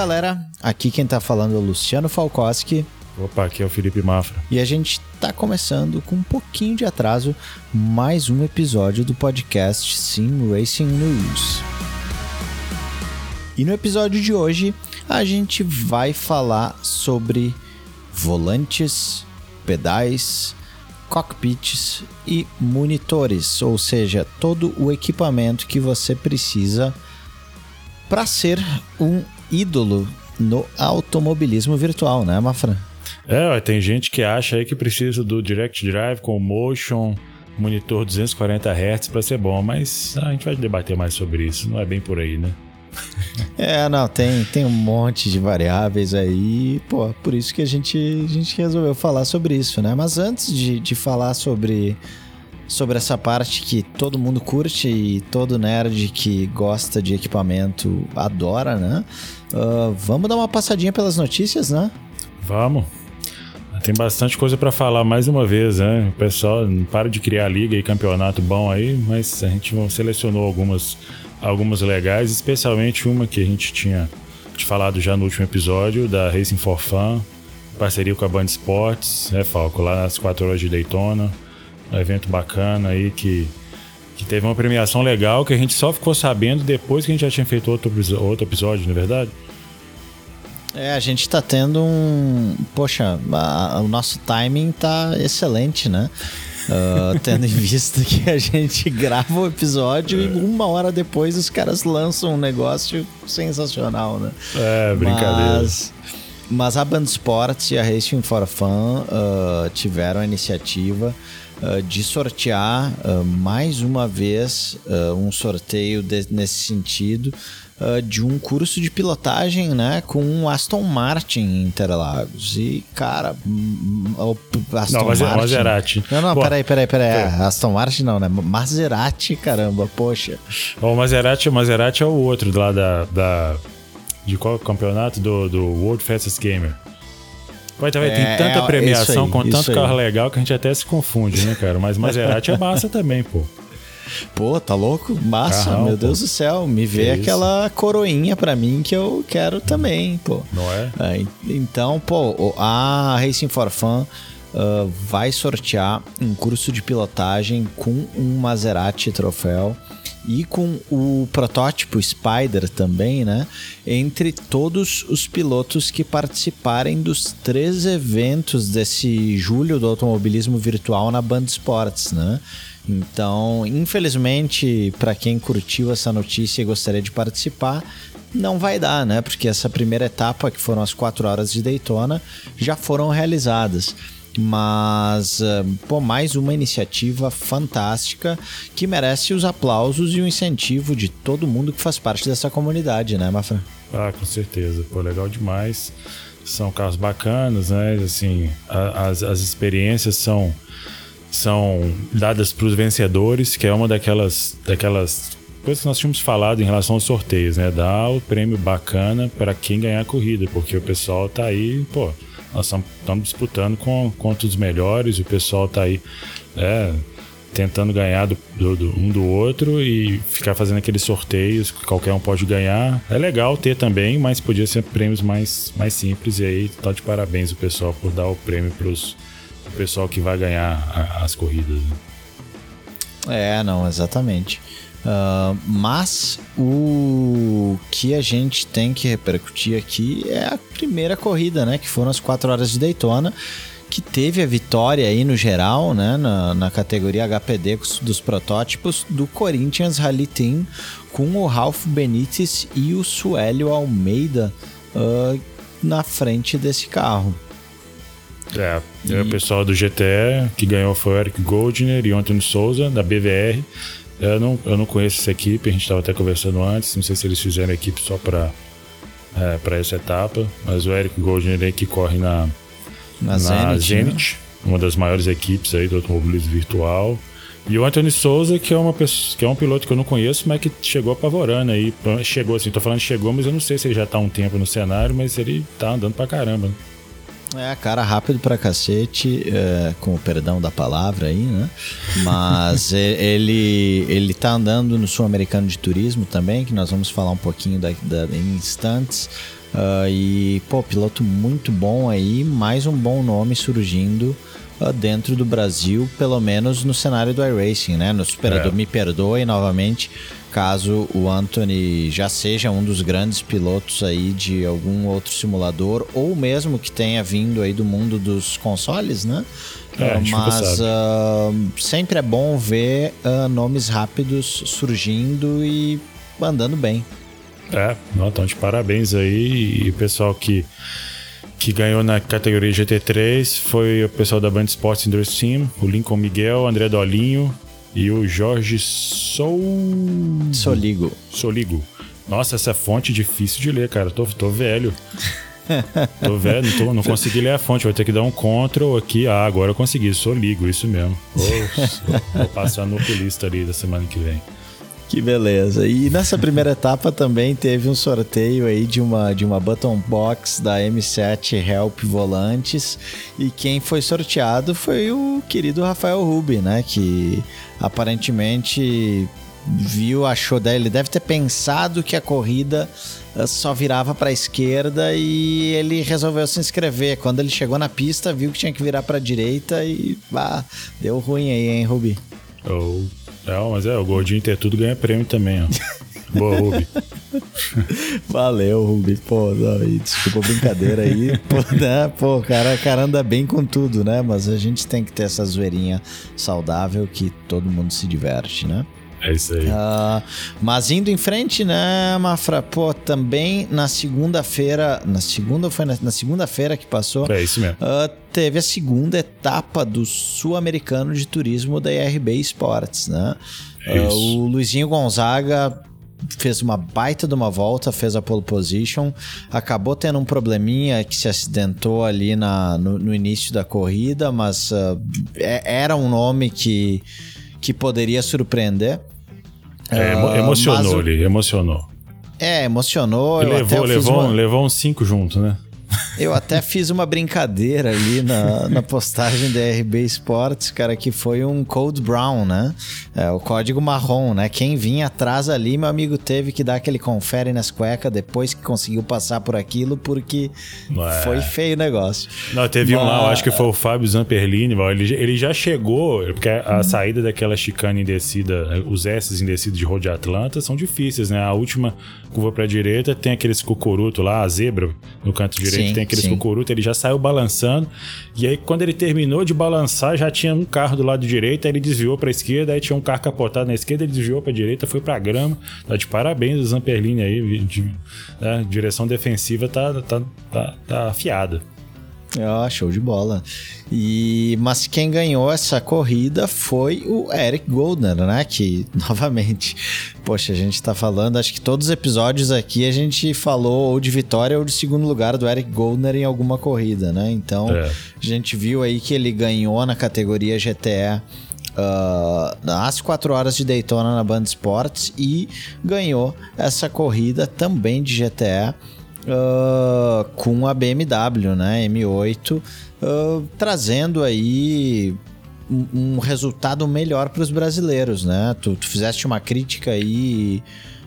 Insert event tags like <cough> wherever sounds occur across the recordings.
galera? Aqui quem tá falando é o Luciano Falkowski. Opa, aqui é o Felipe Mafra. E a gente tá começando com um pouquinho de atraso mais um episódio do podcast Sim Racing News. E no episódio de hoje a gente vai falar sobre volantes, pedais, cockpits e monitores, ou seja, todo o equipamento que você precisa para ser um ídolo no automobilismo virtual, né, Mafra? É, tem gente que acha aí que precisa do Direct Drive com Motion, monitor 240 Hz para ser bom, mas a gente vai debater mais sobre isso, não é bem por aí, né? <laughs> É, não, tem, tem um monte de variáveis aí, pô, por isso que a gente, a gente resolveu falar sobre isso, né? Mas antes de, de falar sobre, sobre essa parte que todo mundo curte e todo nerd que gosta de equipamento adora, né? Uh, vamos dar uma passadinha pelas notícias, né? Vamos. Tem bastante coisa para falar mais uma vez, né? O pessoal não para de criar liga e campeonato bom aí, mas a gente selecionou algumas algumas legais, especialmente uma que a gente tinha te falado já no último episódio, da Racing for Fun, parceria com a Band Sports, né, Falco, lá nas 4 horas de Daytona. Um evento bacana aí que, que teve uma premiação legal que a gente só ficou sabendo depois que a gente já tinha feito outro, outro episódio, não é verdade? É, a gente tá tendo um. Poxa, a, o nosso timing tá excelente, né? Uh, <laughs> tendo em vista que a gente grava o episódio é. e uma hora depois os caras lançam um negócio sensacional, né? É, brincadeira. Mas, mas a Band Sports e a Racing for Fun uh, tiveram a iniciativa uh, de sortear mais uma vez um sorteio de, nesse sentido uh, de um curso de pilotagem, né, com um Aston Martin em Interlagos. E, cara, o Aston não, Martin... Maserati. Não, não, peraí, peraí, peraí. É. Aston Martin não, né? Maserati, caramba, poxa. O Maserati, o Maserati é o outro lá da... da... De qual campeonato? Do, do World Fastest Gamer. Vai, tá, é, tem tanta é, premiação aí, com tanto carro legal que a gente até se confunde, né, cara? Mas Maserati é massa também, pô. Pô, tá louco? Massa, meu Deus pô. do céu. Me vê que aquela isso? coroinha pra mim que eu quero também, pô. Não é? é então, pô, a Racing for Fun uh, vai sortear um curso de pilotagem com um Maserati troféu e com o protótipo Spider também, né? Entre todos os pilotos que participarem dos três eventos desse julho do automobilismo virtual na Band Sports, né? Então, infelizmente, para quem curtiu essa notícia e gostaria de participar, não vai dar, né? Porque essa primeira etapa, que foram as quatro horas de Daytona, já foram realizadas. Mas, eh, pô, mais uma iniciativa fantástica que merece os aplausos e o incentivo de todo mundo que faz parte dessa comunidade, né, Mafra? Ah, com certeza. Pô, legal demais. São carros bacanas, né? Assim, as, as experiências são são dadas para os vencedores, que é uma daquelas, daquelas coisas que nós tínhamos falado em relação aos sorteios, né? Dar o prêmio bacana para quem ganhar a corrida, porque o pessoal tá aí, pô, nós estamos disputando com, contra os melhores, o pessoal tá aí é, tentando ganhar do, do, do, um do outro e ficar fazendo aqueles sorteios que qualquer um pode ganhar. É legal ter também, mas podia ser prêmios mais, mais simples e aí tá de parabéns o pessoal por dar o prêmio para o pessoal que vai ganhar a, as corridas. Né? É, não, exatamente. Uh, mas o que a gente tem que repercutir aqui é a primeira corrida, né? Que foram as 4 horas de Daytona, que teve a vitória aí no geral, né? Na, na categoria HPD dos protótipos do Corinthians Rally Team, com o Ralph Benítez e o Suélio Almeida uh, na frente desse carro. É, e... o pessoal do GTE que ganhou foi o Eric Goldner e Antônio Souza, da BVR. Eu não, eu não conheço essa equipe, a gente estava até conversando antes, não sei se eles fizeram a equipe só para é, essa etapa, mas o Eric Goldner aí que corre na, na, na Zenit, Zenit né? uma das maiores equipes aí do automobilismo virtual. E o Anthony Souza, que é, uma pessoa, que é um piloto que eu não conheço, mas que chegou apavorando aí. Chegou assim, tô falando chegou, mas eu não sei se ele já tá há um tempo no cenário, mas ele tá andando pra caramba. Né? É, cara rápido pra cacete, é, com o perdão da palavra aí, né? Mas <laughs> ele, ele tá andando no Sul-Americano de Turismo também, que nós vamos falar um pouquinho da, da, em instantes. Uh, e, pô, piloto muito bom aí, mais um bom nome surgindo uh, dentro do Brasil, pelo menos no cenário do iRacing, né? No Superador, é. me perdoe novamente, caso o Anthony já seja um dos grandes pilotos aí de algum outro simulador, ou mesmo que tenha vindo aí do mundo dos consoles, né? É, mas uh, sempre é bom ver uh, nomes rápidos surgindo e andando bem. É, então de parabéns aí. E o pessoal que, que ganhou na categoria GT3 foi o pessoal da Band Sports Endurance Team, o Lincoln Miguel, André Dolinho e o Jorge Sou... Soligo. Soligo. Nossa, essa fonte difícil de ler, cara. Tô, tô velho. <laughs> tô velho, não, tô, não consegui ler a fonte. Vou ter que dar um Ctrl aqui. Ah, agora eu consegui. Soligo, isso mesmo. Vou, <laughs> vou passar no oculista ali da semana que vem. Que beleza. E nessa primeira etapa também teve um sorteio aí de uma, de uma button box da M7 Help Volantes. E quem foi sorteado foi o querido Rafael Rubi, né? Que aparentemente viu, achou, ele deve ter pensado que a corrida eh, só virava para a esquerda e ele resolveu se inscrever. Quando ele chegou na pista, viu que tinha que virar para a direita e bah, deu ruim aí, hein, Rubi? Oh. Não, mas é, o Gordinho ter tudo ganha prêmio também, ó. Boa, Rubi. <laughs> Valeu, Rubi. Pô, não, desculpa a brincadeira aí. <laughs> Pô, né? Pô, cara, cara anda bem com tudo, né? Mas a gente tem que ter essa zoeirinha saudável que todo mundo se diverte, né? É isso aí. Uh, mas indo em frente, né, Mafra? Pô, também na segunda-feira. Na segunda foi na, na segunda-feira que passou. É isso mesmo. Uh, teve a segunda etapa do Sul-Americano de Turismo da IRB Esportes, né? É uh, o Luizinho Gonzaga fez uma baita de uma volta, fez a pole position, acabou tendo um probleminha que se acidentou ali na, no, no início da corrida, mas uh, era um nome que, que poderia surpreender. É, emo emocionou ele, emocionou. É, emocionou. Ele levou, levou, uma... levou uns cinco juntos, né? Eu até fiz uma brincadeira ali na, na postagem da RB Sports, cara, que foi um Code Brown, né? É, o código marrom, né? Quem vinha atrás ali, meu amigo teve que dar aquele confere nas cuecas depois que conseguiu passar por aquilo, porque Ué. foi feio o negócio. Não, teve Mas... um lá, eu acho que foi o Fábio Zamperlini, ele, ele já chegou, porque a hum. saída daquela chicane indecida, os S indecidos de Road Atlanta são difíceis, né? A última curva para a direita tem aqueles cucuruto lá, a zebra no canto direito, sim, tem aqueles cucuruto, ele já saiu balançando. E aí, quando ele terminou de balançar, já tinha um carro do lado direito, aí ele desviou para a esquerda, aí tinha um carro capotado na esquerda, ele desviou para a direita, foi para a grama. Tá de parabéns o Zamperlini aí, de, né? direção defensiva tá, tá, tá, tá afiada. Ah, show de bola. E mas quem ganhou essa corrida foi o Eric Goldner, né? Que <laughs> novamente, poxa, a gente tá falando, acho que todos os episódios aqui a gente falou ou de vitória ou de segundo lugar do Eric Goldner em alguma corrida, né? Então, é. a gente viu aí que ele ganhou na categoria GTE Uh, às 4 horas de Daytona na Band Sports e ganhou essa corrida também de GTE uh, com a BMW, né, M8, uh, ah, trazendo aí um, um resultado melhor para os brasileiros, né? Tu, tu, fizeste uma crítica aí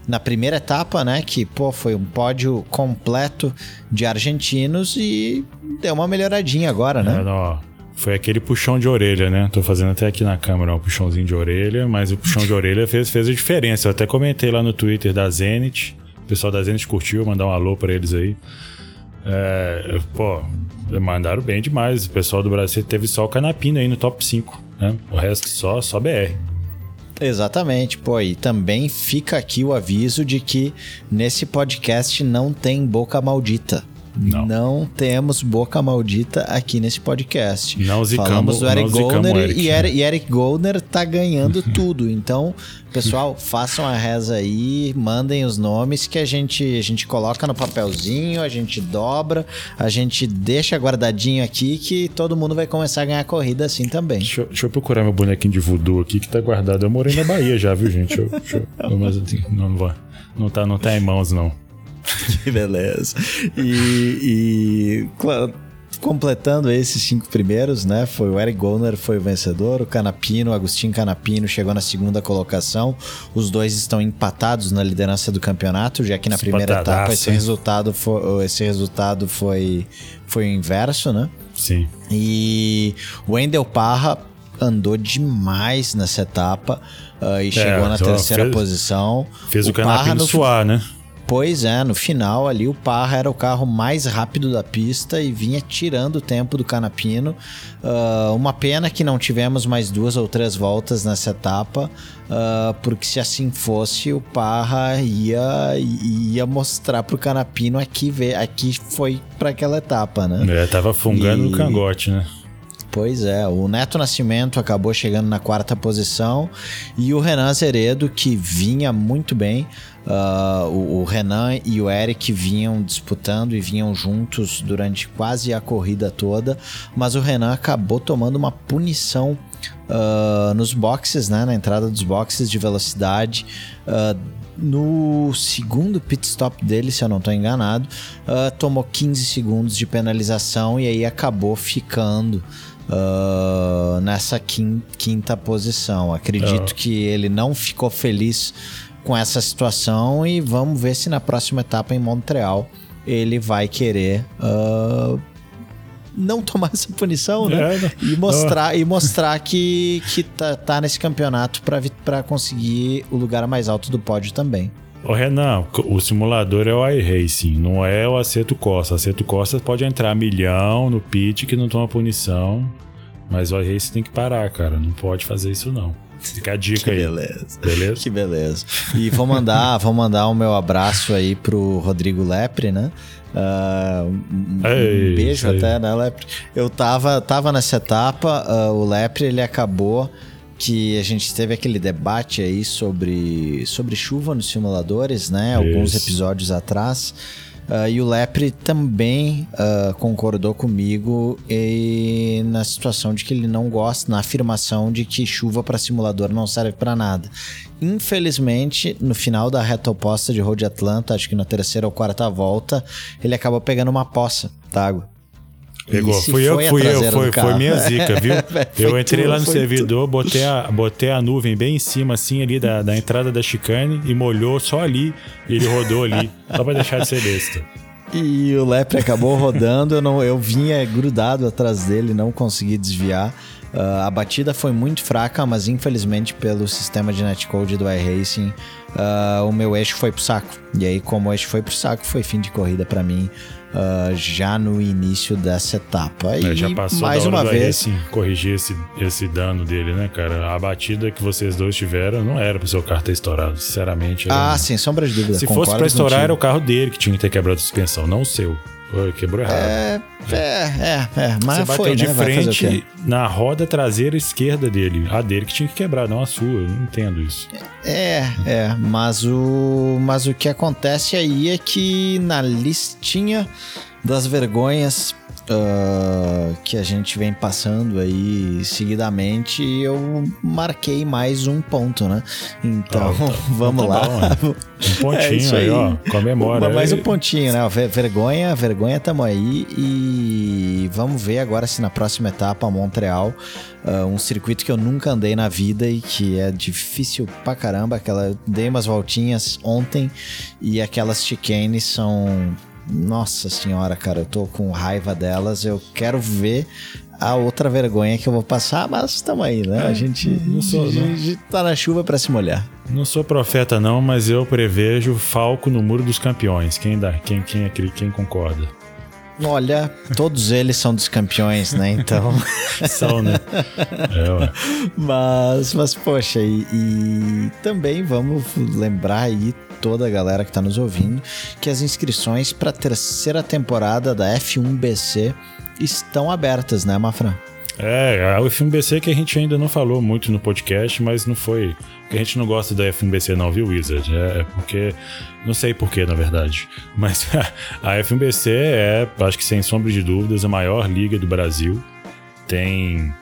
na primeira etapa, né, que pô, foi um pódio completo de argentinos e deu uma melhoradinha agora, né? É, não, foi aquele puxão de orelha, né? Tô fazendo até aqui na câmera um puxãozinho de orelha, mas o puxão de orelha fez, fez a diferença. Eu até comentei lá no Twitter da Zenit pessoal da Zenit curtiu, mandar um alô para eles aí. É, pô, mandaram bem demais. O pessoal do Brasil teve só o Canapina aí no top 5, né? O resto só, só BR. Exatamente, pô, e também fica aqui o aviso de que nesse podcast não tem boca maldita. Não. não temos boca maldita aqui nesse podcast. Não zicamos, Falamos do Eric Goldner Eric, e, Eric, e Eric Goldner tá ganhando <laughs> tudo. Então, pessoal, façam a reza aí, mandem os nomes que a gente, a gente coloca no papelzinho, a gente dobra, a gente deixa guardadinho aqui que todo mundo vai começar a ganhar corrida assim também. Deixa, deixa eu procurar meu bonequinho de voodoo aqui que tá guardado. Eu morei na Bahia já, viu, gente? Deixa eu, deixa eu, <laughs> mas, não, não, não, tá, não tá em mãos, não. <laughs> que beleza. E, e claro, completando esses cinco primeiros, né? Foi o Eric Goner foi o vencedor, o Canapino, o Agostinho Canapino chegou na segunda colocação. Os dois estão empatados na liderança do campeonato, já que na primeira etapa esse resultado foi, esse resultado foi, foi o inverso, né? Sim. E o Wendel Parra andou demais nessa etapa uh, e é, chegou na terceira fez, posição. Fez o, o Canapino no... suar, né? Pois é, no final ali o Parra era o carro mais rápido da pista e vinha tirando o tempo do Canapino. Uh, uma pena que não tivemos mais duas ou três voltas nessa etapa, uh, porque se assim fosse, o Parra ia, ia mostrar pro Canapino aqui, aqui foi para aquela etapa, né? É, tava fungando e... no cangote, né? Pois é, o Neto Nascimento acabou chegando na quarta posição e o Renan Zeredo, que vinha muito bem, uh, o, o, Renan e o Eric vinham disputando e vinham juntos durante quase a corrida toda, mas o Renan acabou tomando uma punição uh, nos boxes, né, na entrada dos boxes de velocidade. Uh, no segundo pit stop dele, se eu não estou enganado, tomou 15 segundos de penalização e aí acabou ficando uh, nessa quinta posição. Acredito oh. que ele não ficou feliz com essa situação e vamos ver se na próxima etapa em Montreal ele vai querer uh, não tomar essa punição, né? É, e mostrar, e mostrar que, que tá, tá nesse campeonato para conseguir o lugar mais alto do pódio também. Ô Renan, o simulador é o iRacing, não é o Aceto Costa. Aceto Costa pode entrar milhão no pit que não toma punição, mas o iRacing tem que parar, cara. Não pode fazer isso não. Fica a dica que aí. Beleza. Beleza? Que beleza. E vou mandar, <laughs> vou mandar o meu abraço aí pro Rodrigo Lepre, né? Uh, um, Ei, um beijo até, né, Lepre? Eu tava, tava nessa etapa, uh, o Lepre ele acabou que a gente teve aquele debate aí sobre, sobre chuva nos simuladores, né? Isso. Alguns episódios atrás. Uh, e o Lepre também uh, concordou comigo e na situação de que ele não gosta, na afirmação de que chuva para simulador não serve para nada. Infelizmente, no final da reta oposta de Road Atlanta, acho que na terceira ou quarta volta, ele acabou pegando uma poça d'água. Pegou. Fui eu, fui eu, foi, foi minha zica, viu? <laughs> eu entrei tu, lá no servidor, botei a, botei a nuvem bem em cima, assim, ali da, da entrada da chicane e molhou só ali. E ele rodou ali, só pra deixar de ser besta. E o Lepre acabou rodando, eu, não, eu vinha grudado atrás dele, não consegui desviar. Uh, a batida foi muito fraca, mas infelizmente pelo sistema de netcode do iRacing, uh, o meu eixo foi pro saco. E aí, como o eixo foi pro saco, foi fim de corrida para mim uh, já no início dessa etapa. É, e já passou mais uma vez corrigir esse, esse dano dele, né, cara? A batida que vocês dois tiveram não era pro seu carro ter estourado, sinceramente. Ah, sim, sombra de dúvida. Se fosse para estourar, era o carro dele que tinha que ter quebrado a suspensão, não o seu. Foi, quebrou errado. É, é, é, é mas Você foi, de né? frente na roda traseira esquerda dele. A dele que tinha que quebrar, não a sua. Eu não entendo isso. É, é, mas o, mas o que acontece aí é que na listinha das vergonhas uh, que a gente vem passando aí seguidamente, eu marquei mais um ponto, né? Então, ah, tá, <laughs> vamos tá lá. Bom, né? um <laughs> pontinho é aí, aí, ó, comemora. Mais um pontinho, né? Vergonha, vergonha, tamo aí e vamos ver agora se na próxima etapa, Montreal, uh, um circuito que eu nunca andei na vida e que é difícil pra caramba, aquela, dei umas voltinhas ontem e aquelas chicanes são nossa senhora, cara, eu tô com raiva delas. Eu quero ver a outra vergonha que eu vou passar, mas estamos aí, né? É, a gente, não sou, a gente tá na chuva para se molhar. Não sou profeta não, mas eu prevejo Falco no muro dos campeões. Quem dá? Quem quem é quem concorda? Olha, todos eles são dos campeões, né? Então. <laughs> são, né? É, ué. Mas, mas poxa, e, e também vamos lembrar aí toda a galera que está nos ouvindo que as inscrições para a terceira temporada da F1BC estão abertas, né, Mafran? É, a F1BC que a gente ainda não falou muito no podcast, mas não foi. Porque a gente não gosta da F1BC, não, viu, Wizard? É, é porque. Não sei porquê, na verdade. <laughs> Mas a F1BC é, acho que sem sombra de dúvidas, a maior liga do Brasil. Tem.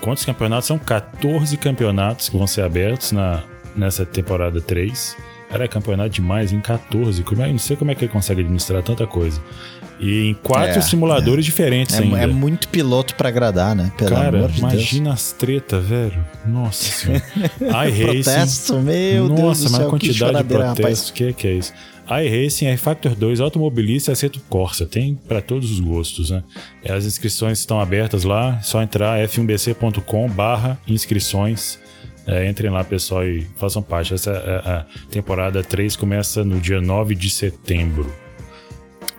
Quantos campeonatos? São 14 campeonatos que vão ser abertos na, nessa temporada 3. Era campeonato demais em 14. Eu não sei como é que ele consegue administrar tanta coisa. E em quatro é, simuladores é. diferentes é, ainda. É muito piloto para agradar, né? Pelo Cara, amor de imagina Deus. as tretas, velho. Nossa senhora. <laughs> iRacing. Protesto, meu Nossa, Deus mas a quantidade de protestos. O que, que é isso? iRacing, R-Factor 2, automobilista e aceito Corsa. Tem para todos os gostos, né? As inscrições estão abertas lá. Só entrar f1bc.com barra inscrições. É, entrem lá, pessoal, e façam parte. Essa a, a temporada 3 começa no dia 9 de setembro.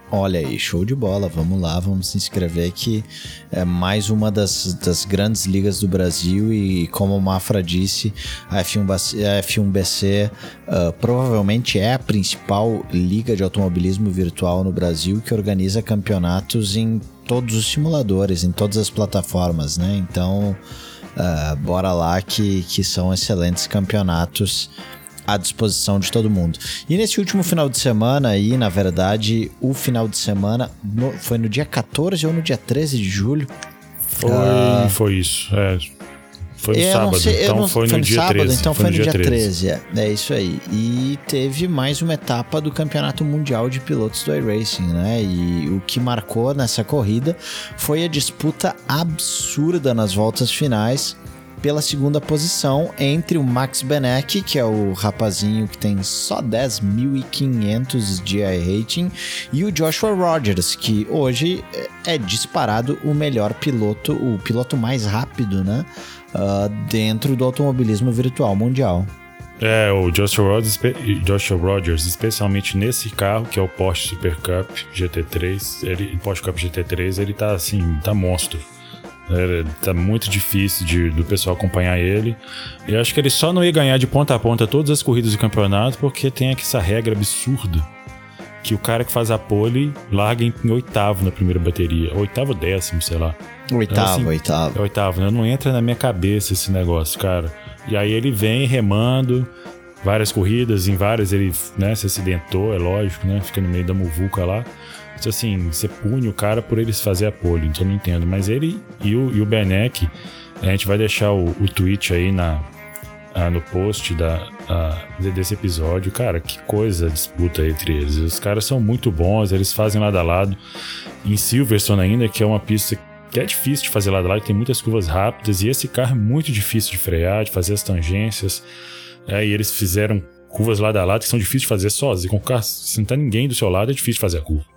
Olha aí, show de bola. Vamos lá, vamos se inscrever que é mais uma das, das grandes ligas do Brasil e como o Mafra disse, a F1, a F1BC uh, provavelmente é a principal liga de automobilismo virtual no Brasil que organiza campeonatos em todos os simuladores, em todas as plataformas, né? Então, uh, bora lá que, que são excelentes campeonatos à disposição de todo mundo. E nesse último final de semana aí, na verdade, o final de semana no, foi no dia 14 ou no dia 13 de julho? Foi, uh, foi isso. É. Foi no sábado, sei, então não, foi no, foi no dia sábado, 13. Então foi, foi no, dia 13, 13 é, é, isso aí. E teve mais uma etapa do Campeonato Mundial de Pilotos do iRacing, né? E o que marcou nessa corrida foi a disputa absurda nas voltas finais pela segunda posição entre o Max Benek, que é o rapazinho que tem só 10.500 de rating, e o Joshua Rogers, que hoje é disparado o melhor piloto, o piloto mais rápido, né? Uh, dentro do automobilismo virtual mundial. É, o Joshua Rogers, Joshua Rogers, especialmente nesse carro, que é o Porsche Super Cup GT3, ele, Porsche Cup GT3, ele tá assim, tá monstro. É, tá muito difícil de, do pessoal acompanhar ele. E acho que ele só não ia ganhar de ponta a ponta todas as corridas do campeonato porque tem essa regra absurda que o cara que faz a pole larga em, em oitavo na primeira bateria. Oitavo ou décimo, sei lá. Oitavo, assim, oitavo. É oitavo, né? Não entra na minha cabeça esse negócio, cara. E aí ele vem remando várias corridas, em várias ele né, se acidentou, é lógico, né? Fica no meio da muvuca lá assim, você pune o cara por eles fazer a pole, então eu não entendo. Mas ele e o, e o Benek, a gente vai deixar o, o tweet aí na, a, no post da, a, desse episódio. Cara, que coisa a disputa entre eles. Os caras são muito bons, eles fazem lado a lado. Em Silverstone ainda, que é uma pista que é difícil de fazer lado a lado, tem muitas curvas rápidas, e esse carro é muito difícil de frear, de fazer as tangências. É, e eles fizeram curvas lado a lado que são difíceis de fazer sozinho. Com o carro, se não tá ninguém do seu lado, é difícil de fazer a curva.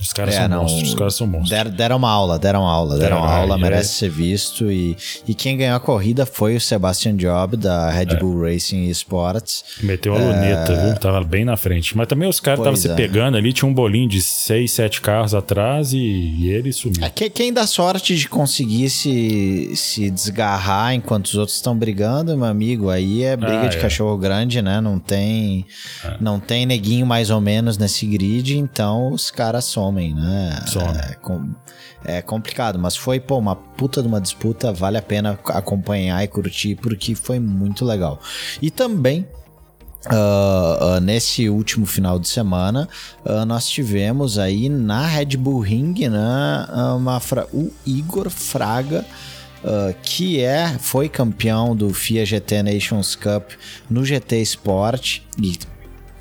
Os caras é, são não, monstros, os caras são monstros. Deram, deram uma aula, deram aula, deram uma aula, merece é. ser visto. E, e quem ganhou a corrida foi o Sebastian Job, da Red é. Bull Racing Sports. Meteu a luneta, é. viu? Tava bem na frente. Mas também os caras estavam se é. pegando ali, tinha um bolinho de seis, sete carros atrás e, e ele sumiu. É, quem dá sorte de conseguir se, se desgarrar enquanto os outros estão brigando, meu amigo, aí é briga ah, de cachorro grande, né? Não tem, não tem neguinho mais ou menos nesse grid, então os caras somam somem, né? Some. É, com, é complicado, mas foi, pô, uma puta de uma disputa, vale a pena acompanhar e curtir, porque foi muito legal. E também Uh, uh, nesse último final de semana, uh, nós tivemos aí na Red Bull Ring, né, uma o Igor Fraga, que é, foi campeão do FIA GT Nations Cup no GT Sport e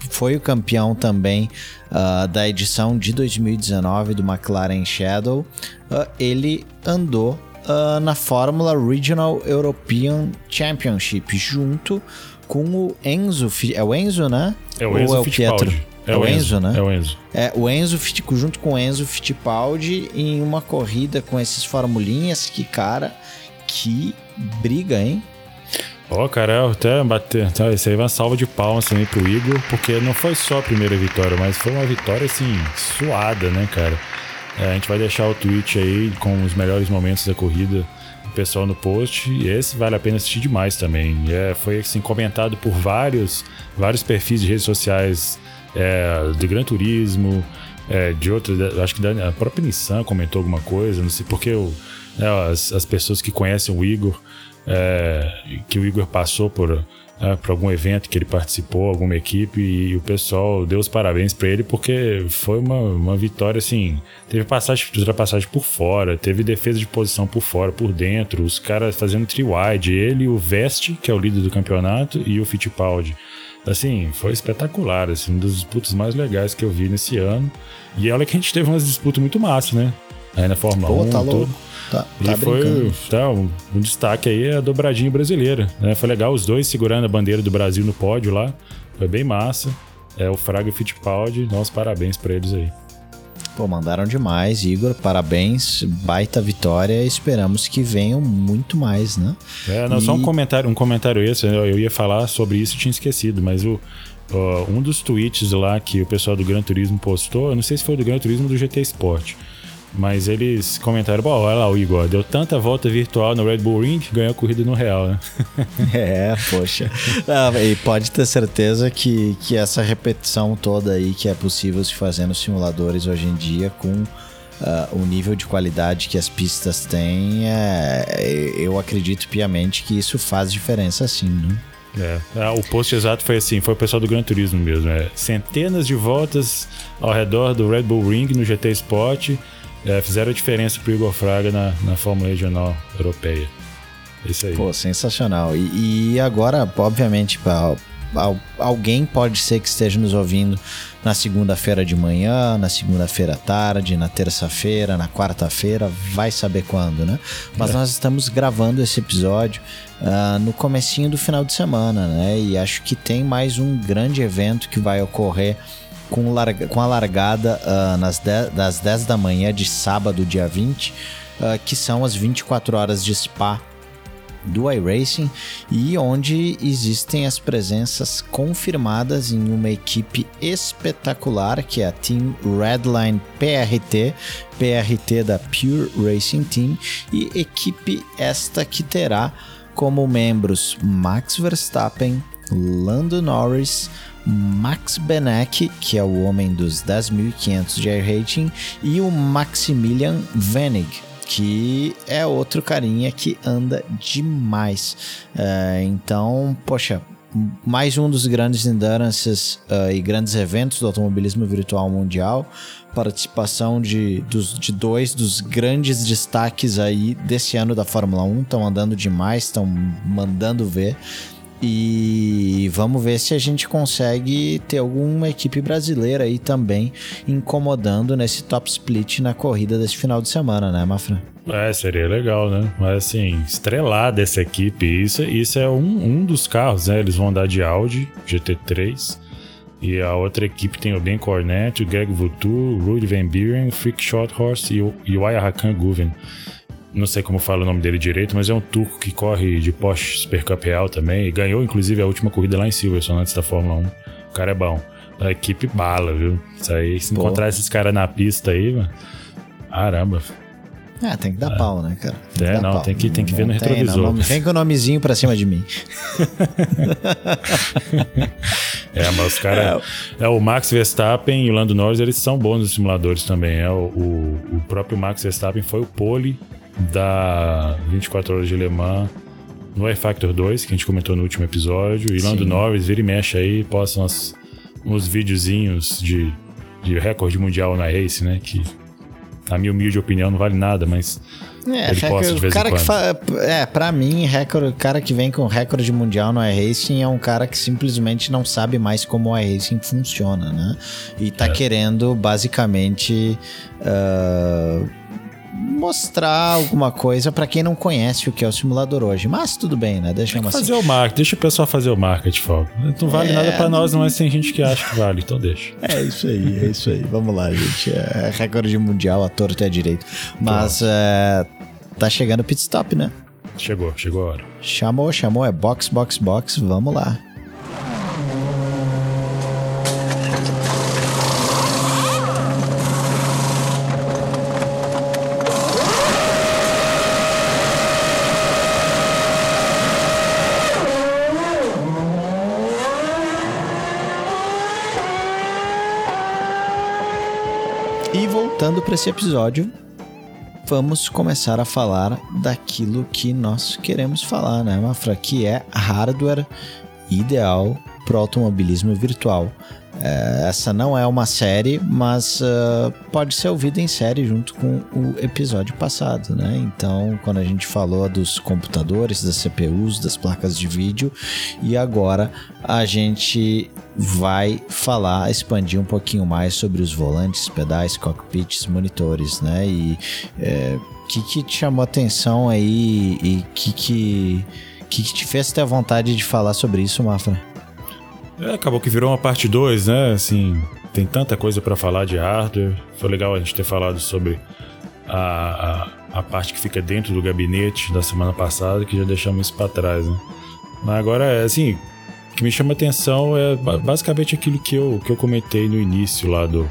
foi o campeão também uh, da edição de 2019 do McLaren Shadow. Uh, ele andou uh, na Fórmula Regional European Championship junto com o Enzo. É o Enzo, né? É o Enzo Ou é o Pietro? É, é o Enzo, Enzo, né? É o Enzo. É, o Enzo junto com o Enzo Fittipaldi em uma corrida com esses formulinhas que, cara, que briga, hein? Ó, oh, cara, eu até bater. Tá, isso aí vai uma salva de palmas também pro Igor, porque não foi só a primeira vitória, mas foi uma vitória assim, suada, né, cara? É, a gente vai deixar o tweet aí com os melhores momentos da corrida o pessoal no post e esse vale a pena assistir demais também. É, foi assim comentado por vários vários perfis de redes sociais é, do Gran Turismo, é, de outros, acho que a própria Nissan comentou alguma coisa, não sei porque eu, né, as, as pessoas que conhecem o Igor é, que o Igor passou por, é, por algum evento que ele participou, alguma equipe, e o pessoal deu os parabéns para ele porque foi uma, uma vitória assim. Teve passagem, ultrapassagem por fora, teve defesa de posição por fora, por dentro, os caras fazendo tri-wide, ele, o Veste, que é o líder do campeonato, e o Fittipaldi. assim, foi espetacular, assim, um dos disputas mais legais que eu vi nesse ano. E olha que a gente teve umas disputas muito massas, né? Aí na Fórmula Pô, 1, tá. Tá, tá e foi tá, um, um, destaque aí a dobradinha brasileira. Né? Foi legal os dois segurando a bandeira do Brasil no pódio lá. Foi bem massa. É o Fraga e o Fittipaldi. Nossos parabéns para eles aí. Pô, mandaram demais, Igor. Parabéns, baita vitória. Esperamos que venham muito mais, né? É, não, e... só um comentário, um comentário esse. Eu ia falar sobre isso, tinha esquecido, mas o, uh, um dos tweets lá que o pessoal do Gran Turismo postou, eu não sei se foi do Gran Turismo ou do GT Sport. Mas eles comentaram, Bom, olha lá o Igor, deu tanta volta virtual no Red Bull Ring que ganhou a corrida no real, né? <laughs> é, poxa. Ah, e pode ter certeza que, que essa repetição toda aí que é possível se fazer nos simuladores hoje em dia com Uh, o nível de qualidade que as pistas têm, é, eu acredito piamente que isso faz diferença sim, né? É, é, o post exato foi assim, foi o pessoal do Gran Turismo mesmo. É, centenas de voltas ao redor do Red Bull Ring no GT Sport é, fizeram a diferença pro Igor Fraga na, na Fórmula Regional Europeia. Isso aí. Pô, sensacional. E, e agora, obviamente, pra, alguém pode ser que esteja nos ouvindo na segunda-feira de manhã, na segunda-feira à tarde, na terça-feira, na quarta-feira, vai saber quando, né? Mas é. nós estamos gravando esse episódio uh, no comecinho do final de semana, né? E acho que tem mais um grande evento que vai ocorrer com, larga, com a largada uh, nas das 10 da manhã de sábado, dia 20, uh, ah, que são as 24 horas de Spa do iRacing e onde existem as presenças confirmadas em uma equipe espetacular que é a Team Redline PRT, PRT da Pure Racing Team e equipe esta que terá como membros Max Verstappen, Lando Norris, Max Benek, que é o homem dos 10.500 de air rating, e o Maximilian Venig, que é outro carinha que anda demais. Uh, então, poxa, mais um dos grandes endurances uh, e grandes eventos do automobilismo virtual mundial. Participação de, dos, de dois dos grandes destaques aí desse ano da Fórmula 1. Estão andando demais, estão mandando ver. E vamos ver se a gente consegue ter alguma equipe brasileira aí também incomodando nesse top split na corrida desse final de semana, né, Mafra? É, seria legal, né? Mas assim, estrelada essa equipe. Isso, isso é um, um dos carros, né? Eles vão andar de Audi GT3. E a outra equipe tem o Ben Cornette, o Greg Vutu, Rudy Van Buren, Freak Shorthorse e o, e o Ayahakan Guven não sei como fala o nome dele direito, mas é um turco que corre de Porsche Super Cup Real também. E ganhou, inclusive, a última corrida lá em Silverstone, antes da Fórmula 1. O cara é bom. A equipe bala, viu? Isso aí, se Pô. encontrar esses caras na pista aí, mano. Caramba. Ah, tem que dar é. pau, né, cara? Tem é, não, pau. tem que, tem que ver no retrovisor. Não, vem com o nomezinho pra cima de mim. <laughs> é, mas os caras. É. é. o Max Verstappen e o Lando Norris, eles são bons nos simuladores também. É, o, o, o próprio Max Verstappen foi o pole da 24 Horas de Le Mans no Air Factor 2, que a gente comentou no último episódio. E Lando Norris, vira e mexe aí, posta uns, uns videozinhos de, de recorde mundial na race, né? Que, na minha humilde opinião, não vale nada, mas é, ele posta de vez cara em quando. Que fa... É, pra mim, recorde, o cara que vem com recorde mundial no iRacing é um cara que simplesmente não sabe mais como o iRacing funciona, né? E tá é. querendo, basicamente... Uh mostrar alguma coisa para quem não conhece o que é o simulador hoje. Mas tudo bem, né? Deixa assim. fazer o marketing, deixa o pessoal fazer o marketing, foco. Não vale é, nada para nós, não, mas tem gente que acha que vale, então deixa. É isso aí, é isso aí. Vamos lá, gente. É recorde mundial, a torta é direito. Mas é, tá chegando o pit stop, né? Chegou, chegou a hora. Chamou, chamou, é box, box, box, vamos lá. Voltando para esse episódio, vamos começar a falar daquilo que nós queremos falar, né, Mafra? Que é hardware ideal para automobilismo virtual. É, essa não é uma série, mas uh, pode ser ouvida em série junto com o episódio passado, né? Então, quando a gente falou dos computadores, das CPUs, das placas de vídeo, e agora a gente vai falar, expandir um pouquinho mais sobre os volantes, pedais, cockpits, monitores, né? E o é, que, que te chamou atenção aí e que que, que que te fez ter vontade de falar sobre isso, Mafra? É, acabou que virou uma parte 2, né? Assim, tem tanta coisa para falar de hardware. Foi legal a gente ter falado sobre a, a, a, parte que fica dentro do gabinete da semana passada, que já deixamos isso para trás, né? Mas agora, assim, o que me chama atenção é basicamente aquilo que eu, que eu comentei no início lá do,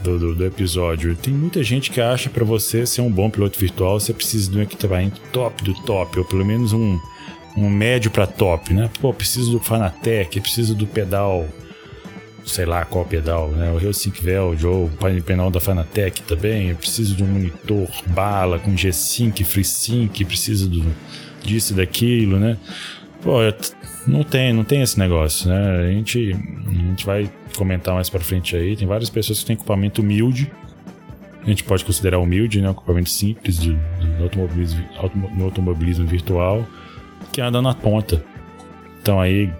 do, do, do episódio. Tem muita gente que acha para você ser um bom piloto virtual, você precisa de um equipamento top do top, ou pelo menos um um médio para top, né? Pô, preciso do Fanatec, preciso do pedal, sei lá qual pedal, né? O Helsink Veld ou o pedal da Fanatec também. Eu preciso de um monitor bala com G-Sync, FreeSync, preciso do, disso e daquilo, né? Pô, não tem, não tem esse negócio, né? A gente, a gente vai comentar mais para frente aí. Tem várias pessoas que têm equipamento humilde. A gente pode considerar humilde, né? Um equipamento simples de, de automobilismo, no automobilismo virtual que anda na ponta. Então aí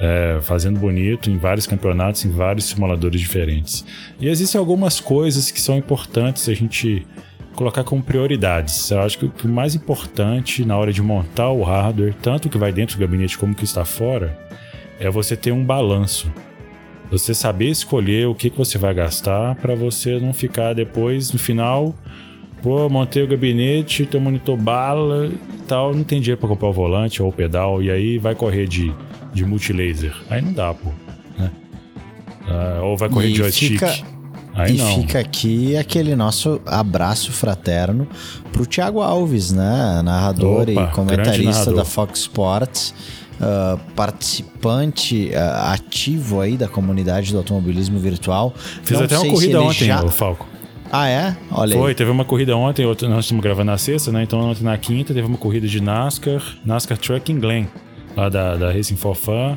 é, fazendo bonito em vários campeonatos, em vários simuladores diferentes. E existem algumas coisas que são importantes a gente colocar como prioridades. Eu acho que o mais importante na hora de montar o hardware, tanto que vai dentro do gabinete como que está fora, é você ter um balanço. Você saber escolher o que, que você vai gastar para você não ficar depois, no final, Pô, montei o gabinete, teu monitor bala e tal, não tem dinheiro pra comprar o volante ou o pedal, e aí vai correr de, de multilaser. Aí não dá, pô. Né? Ah, ou vai correr e de joystick. Fica... Aí e não. fica aqui aquele nosso abraço fraterno pro Thiago Alves, né? Narrador Opa, e comentarista da Fox Sports. Uh, participante uh, ativo aí da comunidade do automobilismo virtual. Fiz Não até uma corrida ontem, já... Falco. Ah, é? Olha Foi, aí. teve uma corrida ontem, nós estamos gravando na sexta, né? Então ontem na quinta teve uma corrida de NASCAR, NASCAR Truck em Glen, lá da, da Racing for Fun.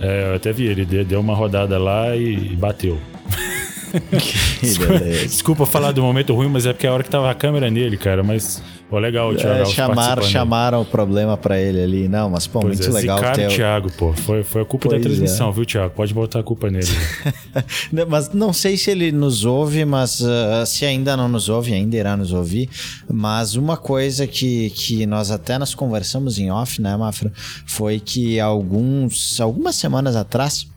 É, eu até vi, ele deu uma rodada lá e bateu. <laughs> <laughs> Desculpa falar do momento ruim, mas é porque é a hora que tava a câmera nele, cara. Mas Pô, legal o Thiago é, chamaram, chamaram o problema para ele ali. Não, mas pô, pois muito é, legal ter... o Thiago, pô. Foi, foi a culpa pois da transmissão, é. viu, Thiago? Pode botar a culpa nele. <laughs> mas não sei se ele nos ouve, mas uh, se ainda não nos ouve, ainda irá nos ouvir. Mas uma coisa que, que nós até nós conversamos em off, né, Mafra? Foi que alguns, algumas semanas atrás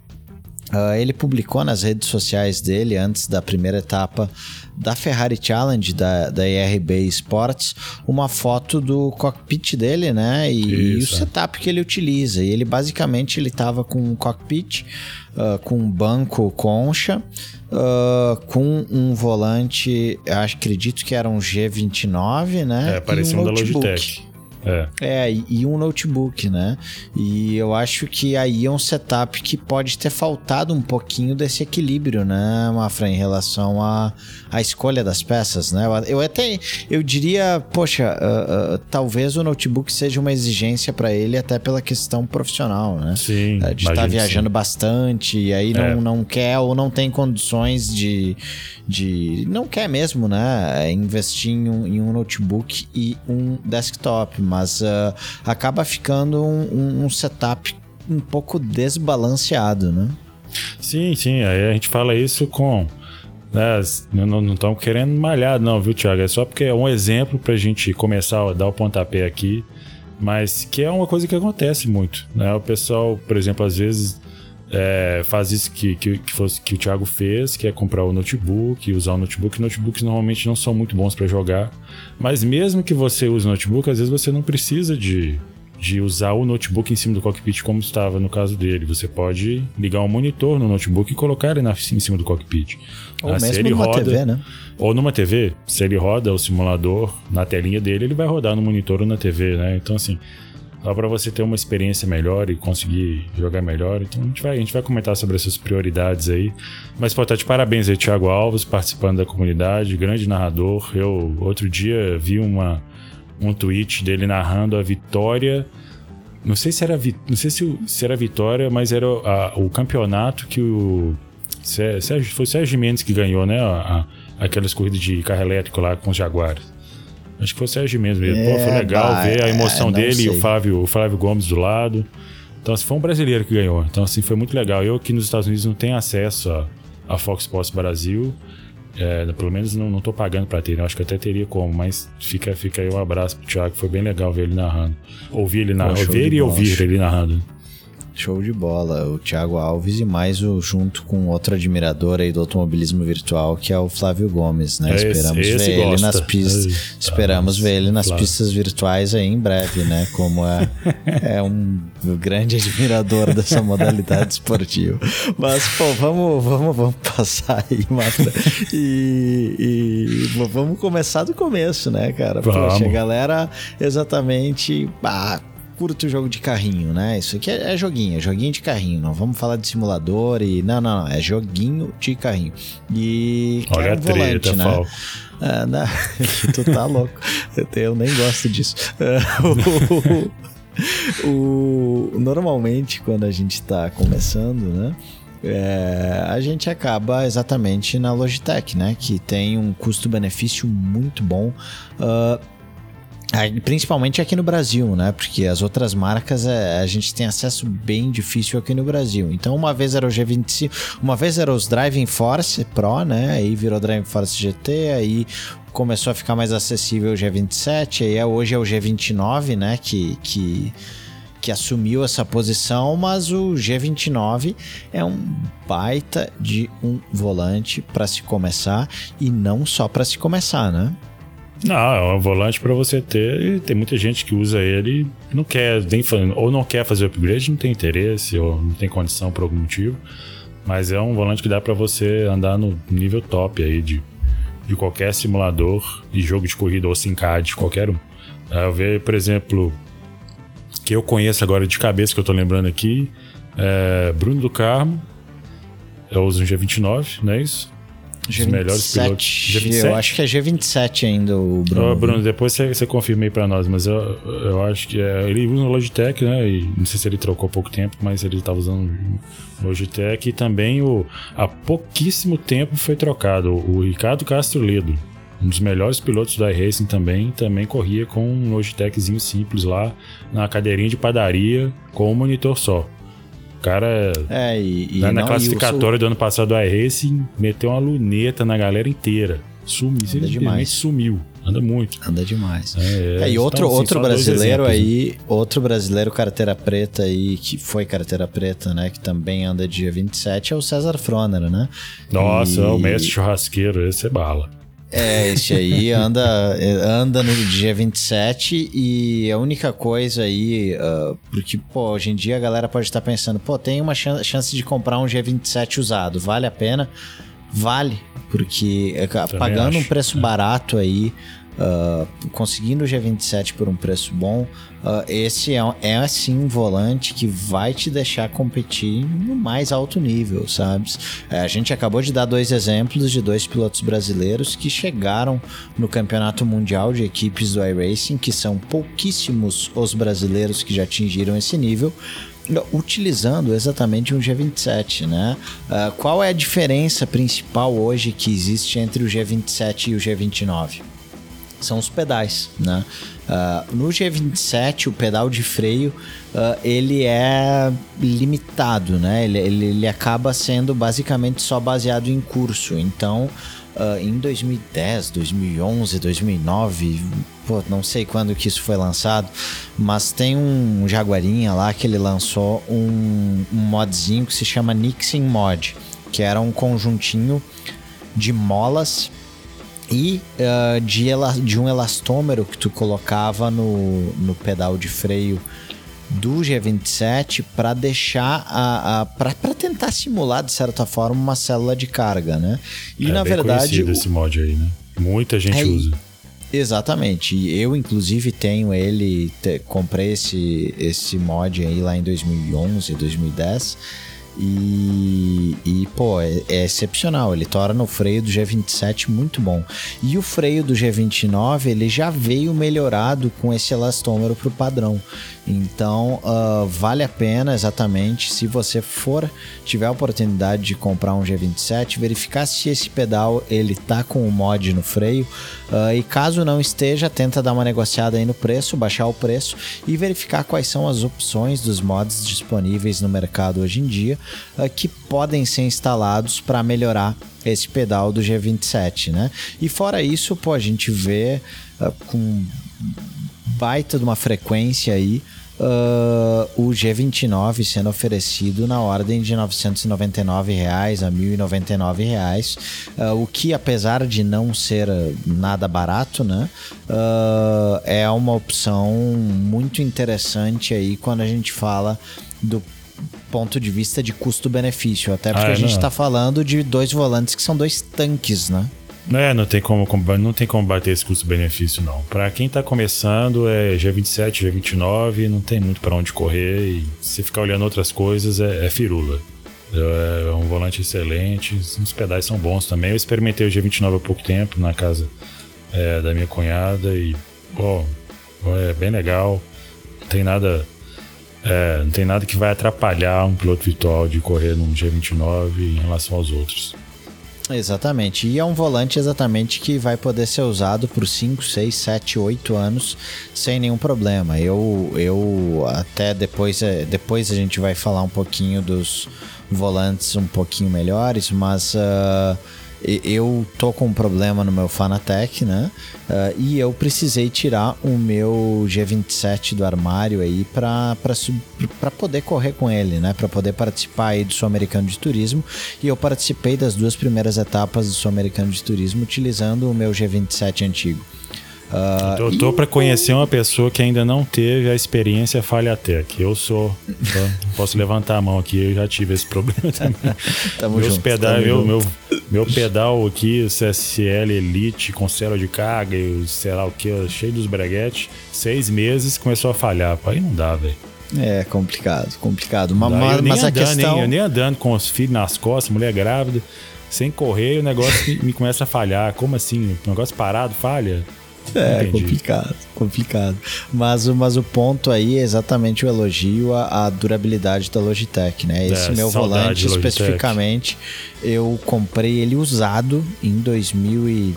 Uh, ele publicou nas redes sociais dele, antes da primeira etapa da Ferrari Challenge, da, da IRB Sports, uma foto do cockpit dele, né? E, e o setup que ele utiliza. E ele basicamente ele tava com um cockpit, uh, com um banco concha, Uh, com um volante, acredito que era um G29, né? É, parecia um, um da Logitech. É. é, e um notebook, né? E eu acho que aí é um setup que pode ter faltado um pouquinho desse equilíbrio, né, Mafra, em relação à a, a, escolha das peças, né? Eu, até, eu diria, poxa, uh, uh, talvez o notebook seja uma exigência para ele até pela questão profissional, né? Sim. Uh, de estar tá viajando sim. bastante e aí não, é. não quer ou não tem condições de, de... Não quer mesmo, né? Investir em um, em um notebook e um desktop, mas mas uh, acaba ficando um, um, setup um pouco desbalanceado, né? Sim, sim. Aí a gente fala isso com. Né, não estamos querendo malhar, não, viu, Thiago? É só porque é um exemplo para a gente começar a dar o pontapé aqui, mas que é uma coisa que acontece muito. Né? O pessoal, por exemplo, às vezes é, faz isso que, que, que, fosse, que o Thiago fez, que é comprar o notebook, usar o notebook. Notebooks normalmente não são muito bons para jogar, mas mesmo que você use o notebook, às vezes você não precisa de, de usar o notebook em cima do cockpit como estava no caso dele. Você pode ligar um monitor no notebook e colocar ele na, em cima do cockpit. Ou ah, mesmo numa roda, TV, né? Ou numa TV. Se ele roda o simulador na telinha dele, ele vai rodar no monitor ou na TV, né? Então, assim, só para você ter uma experiência melhor e conseguir jogar melhor. Então a gente vai, a gente vai comentar sobre essas prioridades aí. Mas, pô, tá de parabéns aí, Thiago Alves, participando da comunidade, grande narrador. Eu, outro dia, vi uma, um tweet dele narrando a vitória. Não sei se era, não sei se, se era vitória, mas era a, o campeonato que o, foi o Sérgio Mendes que ganhou, né? A, a, aquelas corridas de carro elétrico lá com os Jaguares. Acho que foi o Sérgio mesmo. É, Pô, foi legal bah, ver a emoção é, dele sei. e o Flávio, o Flávio Gomes do lado. Então, assim, foi um brasileiro que ganhou. Então, assim, foi muito legal. Eu aqui nos Estados Unidos não tenho acesso a, a Fox Sports Brasil. É, pelo menos não, não tô pagando para ter, né? Acho que até teria como, mas fica, fica aí um abraço pro Thiago, foi bem legal ver ele narrando. Ouvir ele narrando, ouvir e ouvir ele narrando. Show de bola. O Thiago Alves e mais o junto com outro admirador aí do automobilismo virtual, que é o Flávio Gomes, né? Esse, esperamos esse ver gosta. ele nas pistas. esperamos ver ele nas Flávio. pistas virtuais aí em breve, né? Como é, <laughs> é um grande admirador dessa modalidade esportiva. Mas, pô, vamos, vamos, vamos passar aí, Matra. E, e vamos começar do começo, né, cara? Vamos. Poxa, a galera exatamente. Ah, curto jogo de carrinho, né? Isso aqui é, é, joguinho, é joguinho de carrinho. Não vamos falar de simulador e. Não, não, não. É joguinho de carrinho. E. Olha é um a treta, volante, né? Fal. Ah, não, <laughs> tu tá louco. Eu, nem gosto disso. <laughs> o, o, normalmente, quando a gente tá começando, né? É, a gente acaba exatamente na Logitech, né? Que tem um custo-benefício muito bom. Uh, Principalmente aqui no Brasil, né? Porque as outras marcas é, a gente tem acesso bem difícil aqui no Brasil. Então, uma vez era o G25, uma vez era os Driving Force Pro, né? Aí virou Driving Force GT, aí começou a ficar mais acessível o G27, aí é, hoje é o G29, né? Que, que, que assumiu essa posição, mas o G29 é um baita de um volante para se começar e não só para se começar, né? Não, é um volante para você ter. E tem muita gente que usa ele e não quer, nem, ou não quer fazer upgrade, não tem interesse, ou não tem condição por algum motivo. Mas é um volante que dá para você andar no nível top aí de, de qualquer simulador de jogo de corrida ou SimCAD, qualquer um. Eu vejo, por exemplo, que eu conheço agora de cabeça, que eu tô lembrando aqui, é Bruno do Carmo, eu uso um G29, não é isso? Os melhores pilotos. G27? Eu acho que é G27 ainda, o Bruno. Oh, Bruno, depois você, você confirma aí pra nós, mas eu, eu acho que é, ele usa o Logitech, né? E não sei se ele trocou há pouco tempo, mas ele estava usando o Logitech. E também o, há pouquíssimo tempo foi trocado o Ricardo Castro Ledo. Um dos melhores pilotos da iRacing também, também corria com um Logitechzinho simples lá na cadeirinha de padaria com um monitor só. O cara, é, e, e na, não, classificatória do ano passado do iRacing, meteu uma luneta na galera inteira. Sumiu, Anda demais. sumiu. Anda muito. Anda demais. É, É, e outro, então, assim, outro brasileiro exemplos, aí, outro brasileiro carteira preta aí, que foi carteira preta, né? Que também anda dia 27, é o César Froner, né? Nossa, E- o mestre churrasqueiro, esse é bala. É, esse aí anda, anda no dia 27 e a única coisa aí, ah, porque, pô, hoje em dia a galera pode estar pensando, pô, tem uma chan- chance de comprar um G27 usado, vale a pena? Vale, porque é, pagando um acho, preço barato aí, ah, conseguindo o G27 por um preço bom, ah, esse é, é assim um volante que vai te deixar competir no mais alto nível, sabe? É, a gente acabou de dar dois exemplos de dois pilotos brasileiros que chegaram no campeonato mundial de equipes do iRacing, que são pouquíssimos os brasileiros que já atingiram esse nível utilizando exatamente um G27, né? Ah, qual é a diferença principal hoje que existe entre o G27 e o G29? São os pedais, né? Ah, no G27, o pedal de freio, ah, ele é limitado, né? Ele, ele, ele acaba sendo basicamente só baseado em curso. Então, ah, em 2010, 2011, 2009, pô, não sei quando que isso foi lançado, mas tem um Jaguarinha lá que ele lançou um, um modzinho que se chama Nixing Mod, que era um conjuntinho de molas e ah, de, de um elastômero que tu colocava no, no pedal de freio do G27 para deixar a, a para tentar simular de certa forma uma célula de carga, né? E é na bem verdade o- esse mod aí, né? Muita gente É, usa. Exatamente. Eu, inclusive, tenho ele. te- comprei esse, esse mod aí lá em 2011, 2010. E, e pô, é, é, excepcional. Ele torna o freio do G27 muito bom. E o freio do G29 ele já veio melhorado com esse elastômero para o padrão. Então uh, vale a pena exatamente se você for tiver a oportunidade de comprar um G27, verificar se esse pedal ele tá com o mod no freio uh, e caso não esteja, tenta dar uma negociada aí no preço, baixar o preço e verificar quais são as opções dos mods disponíveis no mercado hoje em dia uh, que podem ser instalados para melhorar esse pedal do G27, né? E fora isso, pô, a gente vê com baita de uma frequência aí uh, o G29 sendo oferecido na ordem de 999 reais a 1.099 reais, uh, o que apesar de não ser nada barato, né, uh, é uma opção muito interessante aí quando a gente fala do ponto de vista de custo-benefício, até porque ah, a gente está falando de dois volantes que são dois tanques, né? É, não tem como, não tem como bater esse custo-benefício, não. Para quem tá começando, é G27, G29, não tem muito para onde correr. E se ficar olhando outras coisas, é, é firula. É, é um volante excelente, os pedais são bons também. Eu experimentei o G29 há pouco tempo na casa é, da minha cunhada e, pô, é bem legal. Não tem nada. É, não tem nada que vai atrapalhar um piloto virtual de correr num G29 em relação aos outros. Exatamente. E é um volante exatamente que vai poder ser usado por 5, 6, 7, 8 anos sem nenhum problema. Eu, eu até depois, é, depois a gente vai falar um pouquinho dos volantes um pouquinho melhores, mas uh, eu tô com um problema no meu Fanatec, né? Uh, e eu precisei tirar o meu G27 do armário aí para poder correr com ele, né? Para poder participar aí do Sul-Americano de Turismo. E eu participei das duas primeiras etapas do Sul-Americano de Turismo utilizando o meu G27 antigo. Uh, eu tô, para conhecer uma pessoa que ainda não teve a experiência Falhatec. Eu sou. Então, posso levantar a mão aqui, eu já tive esse problema também. <laughs> tamo Meus junto, pedal, tamo meu, meu, meu, pedal aqui, o CSL Elite com célula de carga e sei lá o que, cheio dos breguetes, seis meses começou a falhar. Aí não dá, velho. É complicado, complicado. Mas, mas, mas andando, a questão. Hein? Eu nem andando com os filhos nas costas, mulher grávida, sem correr, o negócio me, me começa a falhar. Como assim? O negócio parado falha? É, Entendi. complicado, complicado. Mas, mas o ponto aí é exatamente o elogio à, à durabilidade da Logitech, né? Esse é, meu volante especificamente, eu comprei ele usado em 2000 e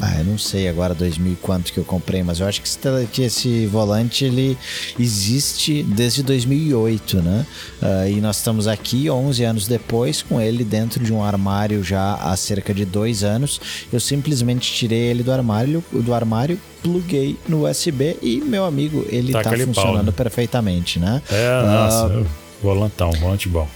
ah, eu não sei agora 2000 e quanto que eu comprei, mas eu acho que esse, que esse volante ele existe desde 2008, né? Uh, e nós estamos aqui 11 anos depois com ele dentro de um armário já há cerca de dois anos. Eu simplesmente tirei ele do armário, do armário, pluguei no USB e meu amigo ele tá, tá funcionando pau, né? perfeitamente, né? É, uh, nossa, volantão, volante bom.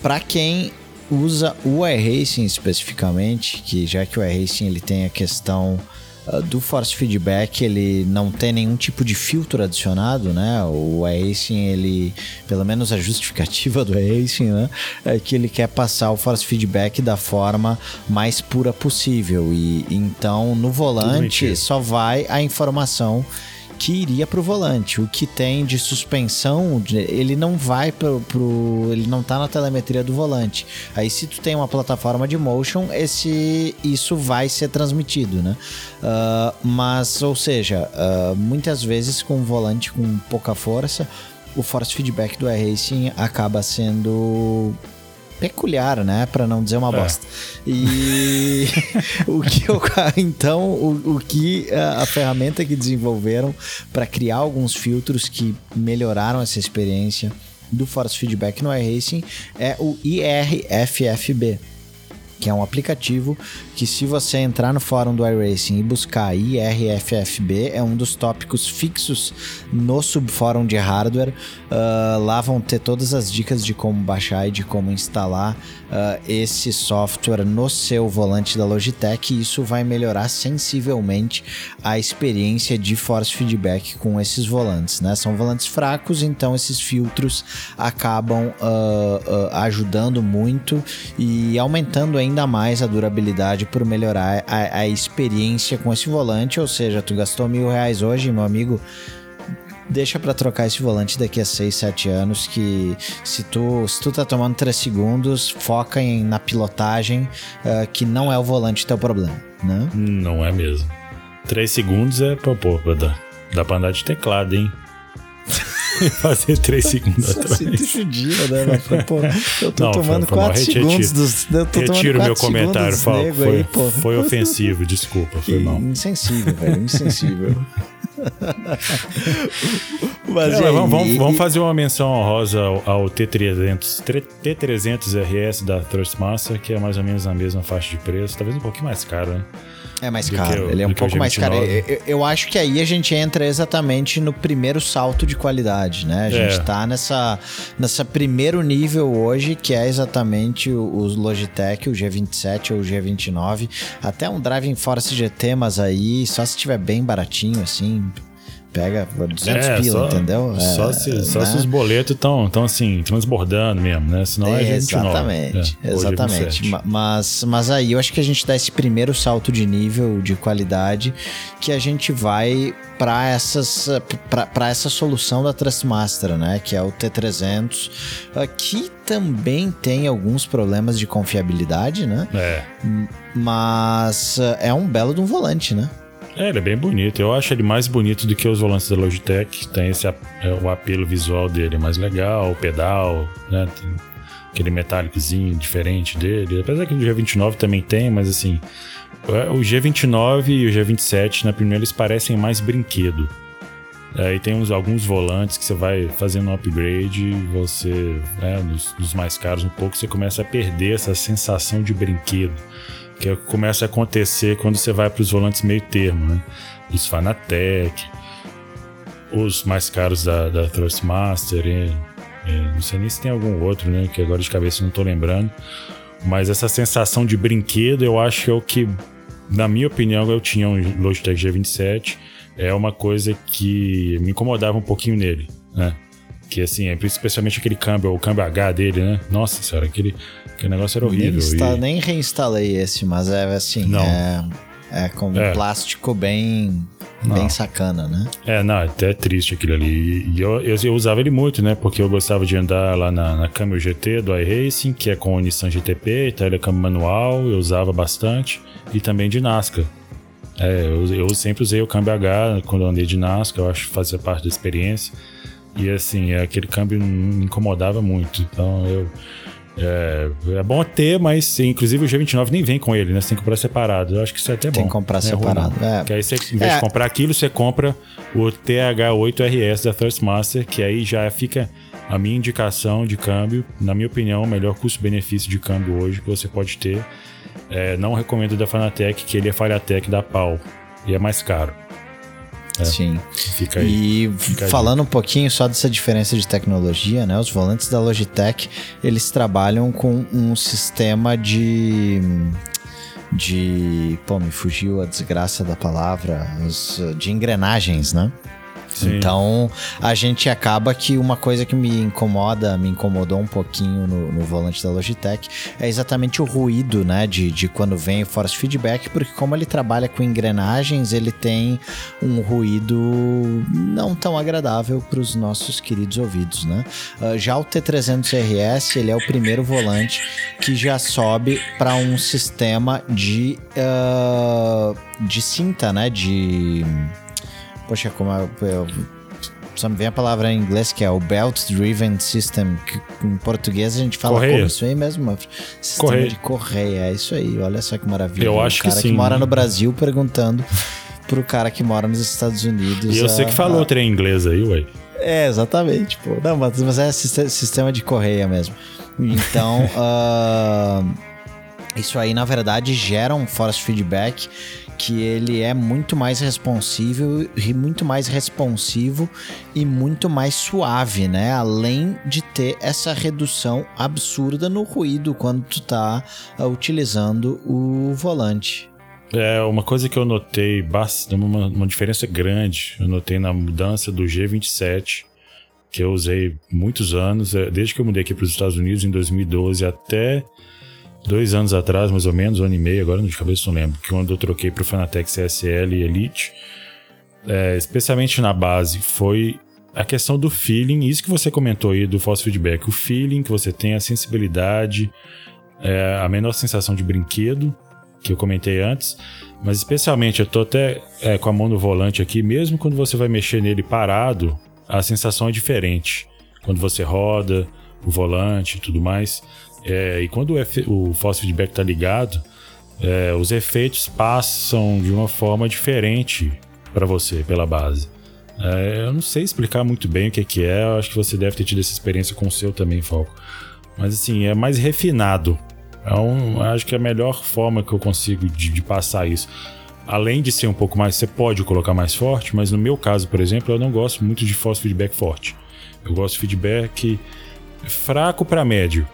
Para quem usa o iRacing especificamente, que já que o iRacing ele tem a questão uh, do force feedback, ele não tem nenhum tipo de filtro adicionado, né? O iRacing, ele, pelo menos a justificativa <laughs> do iRacing, né? É que ele quer passar o force feedback da forma mais pura possível. E então no volante só vai a informação que iria para o volante. O que tem de suspensão, ele não vai pro, pro, ele não tá na telemetria do volante. Aí se tu tem uma plataforma de motion, esse isso vai ser transmitido, né? Uh, mas, ou seja, uh, muitas vezes com um volante com pouca força, o force feedback do iRacing acaba sendo peculiar, né? Para não dizer uma é. bosta. E <laughs> o que eu, então o, o que a, a ferramenta que desenvolveram para criar alguns filtros que melhoraram essa experiência do Force Feedback no iRacing é o IRFFB que é um aplicativo que se você entrar no fórum do iRacing e buscar IRFFB, é um dos tópicos fixos no subfórum de hardware. Uh, lá vão ter todas as dicas de como baixar e de como instalar uh, esse software no seu volante da Logitech e isso vai melhorar sensivelmente a experiência de force feedback com esses volantes, né? São volantes fracos, então esses filtros acabam uh, ajudando muito e aumentando ainda ainda mais a durabilidade por melhorar a, a experiência com esse volante. Ou seja, tu gastou mil reais hoje, meu amigo deixa para trocar esse volante daqui a 6, 7 anos que se tu, se tu tá tomando 3 segundos, foca em, na pilotagem, uh, que não é o volante teu problema, né? Não é mesmo. 3 segundos é, pô, pô, dá, dá pra andar de teclado, hein? <laughs> fazer 3 segundos atrás. Sinto judia, né? Mas, pô, eu tô não, tomando 4 segundos dos. Eu tô retiro meu comentário, Falco. Foi, aí, foi ofensivo, desculpa. Foi mal. Insensível, velho. Insensível. <laughs> <laughs> Mas, é, vamos, vamos, vamos, fazer uma menção honrosa ao, ao T300, T300 RS da Thrustmaster, que é mais ou menos na mesma faixa de preço, talvez um pouquinho mais caro, né? É mais caro, ele é um pouco mais caro. Eu, eu, acho que aí a gente entra exatamente no primeiro salto de qualidade, né? A gente é. tá nessa, nessa primeiro nível hoje, que é exatamente os Logitech, o G27 ou o G29. Até um Driving Force GT, mas aí só se tiver bem baratinho, assim, pega 200 é, pila, só, entendeu? É, só, se, só né? se os boletos estão tão assim, transbordando mesmo, né? Senão é, é Exatamente, é, exatamente. Mas, mas aí eu acho que a gente dá esse primeiro salto de nível de qualidade que a gente vai para essas para essa solução da Trustmaster, né, que é o T300, que também tem alguns problemas de confiabilidade, né? É. Mas é um belo de um volante, né? É, ele é bem bonito. Eu acho ele mais bonito do que os volantes da Logitech. Tem esse é, o apelo visual dele mais legal, o pedal, né? Tem aquele metálicozinho diferente dele. Apesar que o G29 também tem, mas assim, é, o G29 e o G27 na primeira eles parecem mais brinquedo. Aí tem uns, alguns volantes que você vai fazendo um upgrade, você, né, nos, nos mais caros um pouco, você começa a perder essa sensação de brinquedo que é o que começa a acontecer quando você vai para os volantes meio termo, né? Os Fanatec, os mais caros da, da Thrustmaster, e, e, não sei nem se tem algum outro, né? Que agora de cabeça não estou lembrando. Mas essa sensação de brinquedo, eu acho que é o que, na minha opinião, eu tinha um Logitech G27, é uma coisa que me incomodava um pouquinho nele, né? Que assim, é especialmente aquele câmbio, o câmbio H dele, né? Nossa senhora, aquele, aquele negócio era horrível. Nem, insta, e... nem reinstalei esse, mas é assim, não. é, é com é. plástico bem, bem sacana, né? É, não, até triste aquilo ali. E eu, eu, eu, usava ele muito, né? Porque eu gostava de andar lá na, na câmbio GT do iRacing, que é com o Nissan GTP, então ele é câmbio manual, eu usava bastante. E também de NASCAR. É, eu, eu sempre usei o câmbio H quando eu andei de NASCAR, eu acho que fazia parte da experiência. E assim, aquele câmbio me incomodava muito. Então eu. É, é bom ter, mas inclusive o G29 nem vem com ele, né? Você tem que comprar separado. Eu acho que isso é até bom. Tem que comprar é separado. É. Que aí você, em vez é. de comprar aquilo, você compra o TH8RS da Thrustmaster, que aí já fica a minha indicação de câmbio, na minha opinião, o melhor custo-benefício de câmbio hoje que você pode ter. É, não recomendo da Fanatec, que ele é Falhatec da Pau e é mais caro. É. Sim. Fica aí. E fica falando aí. um pouquinho só dessa diferença de tecnologia, né? Os volantes da Logitech, eles trabalham com um sistema de de, pô, me fugiu a desgraça da palavra, os, de engrenagens, né? Sim. Então, a gente acaba que uma coisa que me incomoda, me incomodou um pouquinho no, no volante da Logitech, é exatamente o ruído, né, de, de quando vem o force feedback, porque como ele trabalha com engrenagens, ele tem um ruído não tão agradável para os nossos queridos ouvidos, né? Uh, já o T300RS, ele é o primeiro volante que já sobe para um sistema de, uh, de cinta, né, de Poxa, como é, eu, só me vem a palavra em inglês que é o Belt Driven System, que em português a gente fala correia. como isso aí mesmo, sistema correia. de correia, é isso aí, olha só que maravilha. Eu acho o cara que, que mora no Brasil perguntando pro cara que mora nos Estados Unidos. E eu a, sei que falou a... trem inglês aí, ué. É, exatamente, pô. Não, mas, mas é sistema de correia mesmo. Então, uh, <laughs> isso aí, na verdade, gera um force feedback que ele é muito mais responsível e muito mais responsivo e muito mais suave, né? Além de ter essa redução absurda no ruído quando tu tá uh, utilizando o volante. É, uma coisa que eu notei uma, uma diferença grande, eu notei na mudança do G27, que eu usei muitos anos, é, desde que eu mudei aqui para os Estados Unidos em 2012 até dois anos atrás, mais ou menos, um ano e meio, agora de cabeça não lembro, que quando eu troquei para o Fanatec CSL Elite, é, especialmente na base, foi a questão do feeling, isso que você comentou aí do false feedback, o feeling que você tem, a sensibilidade, é, a menor sensação de brinquedo, que eu comentei antes, mas especialmente eu tô até é, com a mão no volante aqui, mesmo quando você vai mexer nele parado, a sensação é diferente. Quando você roda o volante e tudo mais. É, e quando o, o false feedback está ligado, é, os efeitos passam de uma forma diferente para você pela base. É, eu não sei explicar muito bem o que, que é, eu acho que você deve ter tido essa experiência com o seu também, Falco. Mas assim, é mais refinado. É um, acho que é a melhor forma que eu consigo de, de, passar isso. Além de ser um pouco mais, você pode colocar mais forte, mas no meu caso, por exemplo, eu não gosto muito de false feedback forte. Eu gosto de feedback fraco para médio.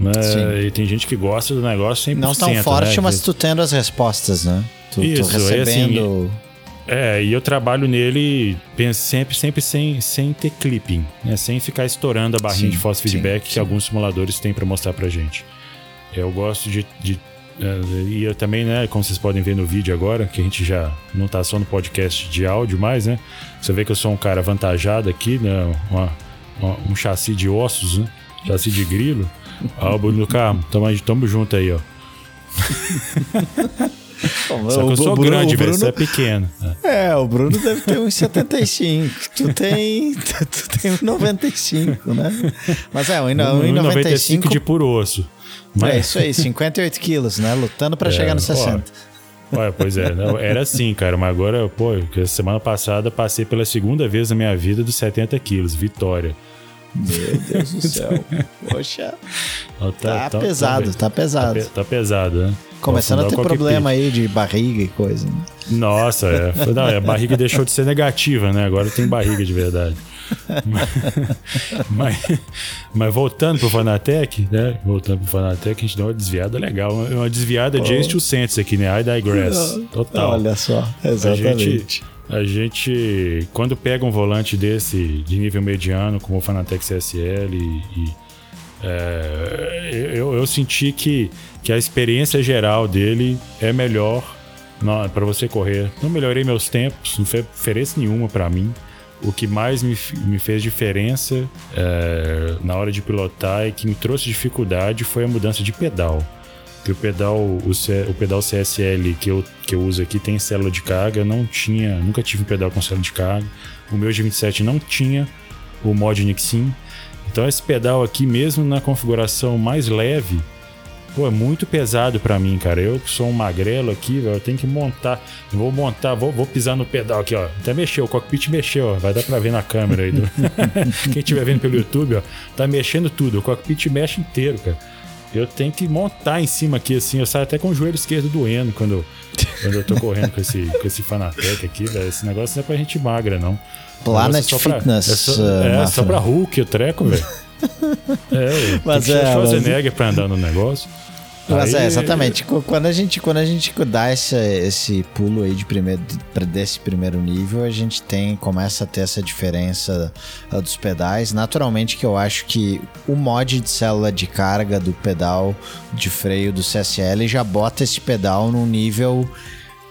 Né? E tem gente que gosta do negócio 100%. Não tão forte, né? mas tu tendo as respostas, né? Tu, Isso, tu recebendo... assim, é, e eu trabalho nele sempre, sempre sem, sem ter clipping, né? Sem ficar estourando a barrinha sim, de false feedback sim, que sim. alguns simuladores têm para mostrar pra gente. Eu gosto de, de é, e eu também, né, como vocês podem ver no vídeo agora, que a gente já não tá só no podcast de áudio mais, né? Você vê que eu sou um cara avantajado aqui, né? Uma, uma, um chassi de ossos, né? Chassi de grilo. Ó, o Bruno Carmo, tamo, tamo junto aí, ó. Só que eu sou Bruno, grande, velho. Você é pequeno. É, o Bruno deve ter uns 75. tu tem. <laughs> Tu tem uns 95, né? Mas é, 1,95 95 de puro osso. Mas... É isso aí, 58 quilos, né? Lutando para é, chegar no 60. Ó, pois é, não, era assim, cara, mas agora, pô, semana passada passei pela segunda vez na minha vida dos 70 quilos, vitória. Meu Deus do céu. <laughs> Poxa. Tá, tá, tá, pesado, tá, tá pesado. Tá, tá pesado, né? Começando a ter problema aí de barriga e coisa. Né? Nossa, é. <laughs> Não, a barriga deixou de ser negativa, né? Agora tem barriga de verdade. <laughs> mas, mas, voltando pro Fanatec, né? Voltando pro Fanatec, a gente deu uma desviada legal. Uma, desviada de oh. 800 aqui, né? I digress. Total. Olha só, exatamente. A gente, quando pega um volante desse de nível mediano, como o Fanatec CSL, e, e é, eu, eu senti que, que a experiência geral dele é melhor para você correr. Não melhorei meus tempos, não fez diferença nenhuma para mim. O que mais me, me fez diferença é, na hora de pilotar e que me trouxe dificuldade foi a mudança de pedal. Que o pedal, o, C, o pedal CSL que eu, que eu uso aqui tem célula de carga, não tinha, nunca tive um pedal com célula de carga. O meu G27 não tinha o mod Nixin. Então esse pedal aqui, mesmo na configuração mais leve, Pô, é muito pesado para mim, cara. Eu que sou um magrelo aqui, eu tenho que montar. Vou montar, vou, vou pisar no pedal aqui, ó. Até mexeu, o cockpit mexeu, ó. Vai dar pra ver na câmera aí. Do... <laughs> Quem estiver vendo pelo YouTube, ó, tá mexendo tudo. O cockpit mexe inteiro, cara. Eu tenho que montar em cima aqui, assim. Eu saio até com o joelho esquerdo doendo quando, quando eu tô correndo com esse, com esse Fanatec aqui, velho. Esse negócio não é pra gente magra, não. Planet é Fitness. é só, é, é só pra Hulk o treco, velho. <laughs> É, mas é, Schwarzenegger mas... pra andar no negócio. Mas é, aí... é, exatamente. Quando a gente, quando a gente dá esse, esse pulo aí de primeiro, desse primeiro nível, a gente tem, começa a ter essa diferença dos pedais. Naturalmente que eu acho que o mod de célula de carga do pedal de freio do CSL já bota esse pedal num nível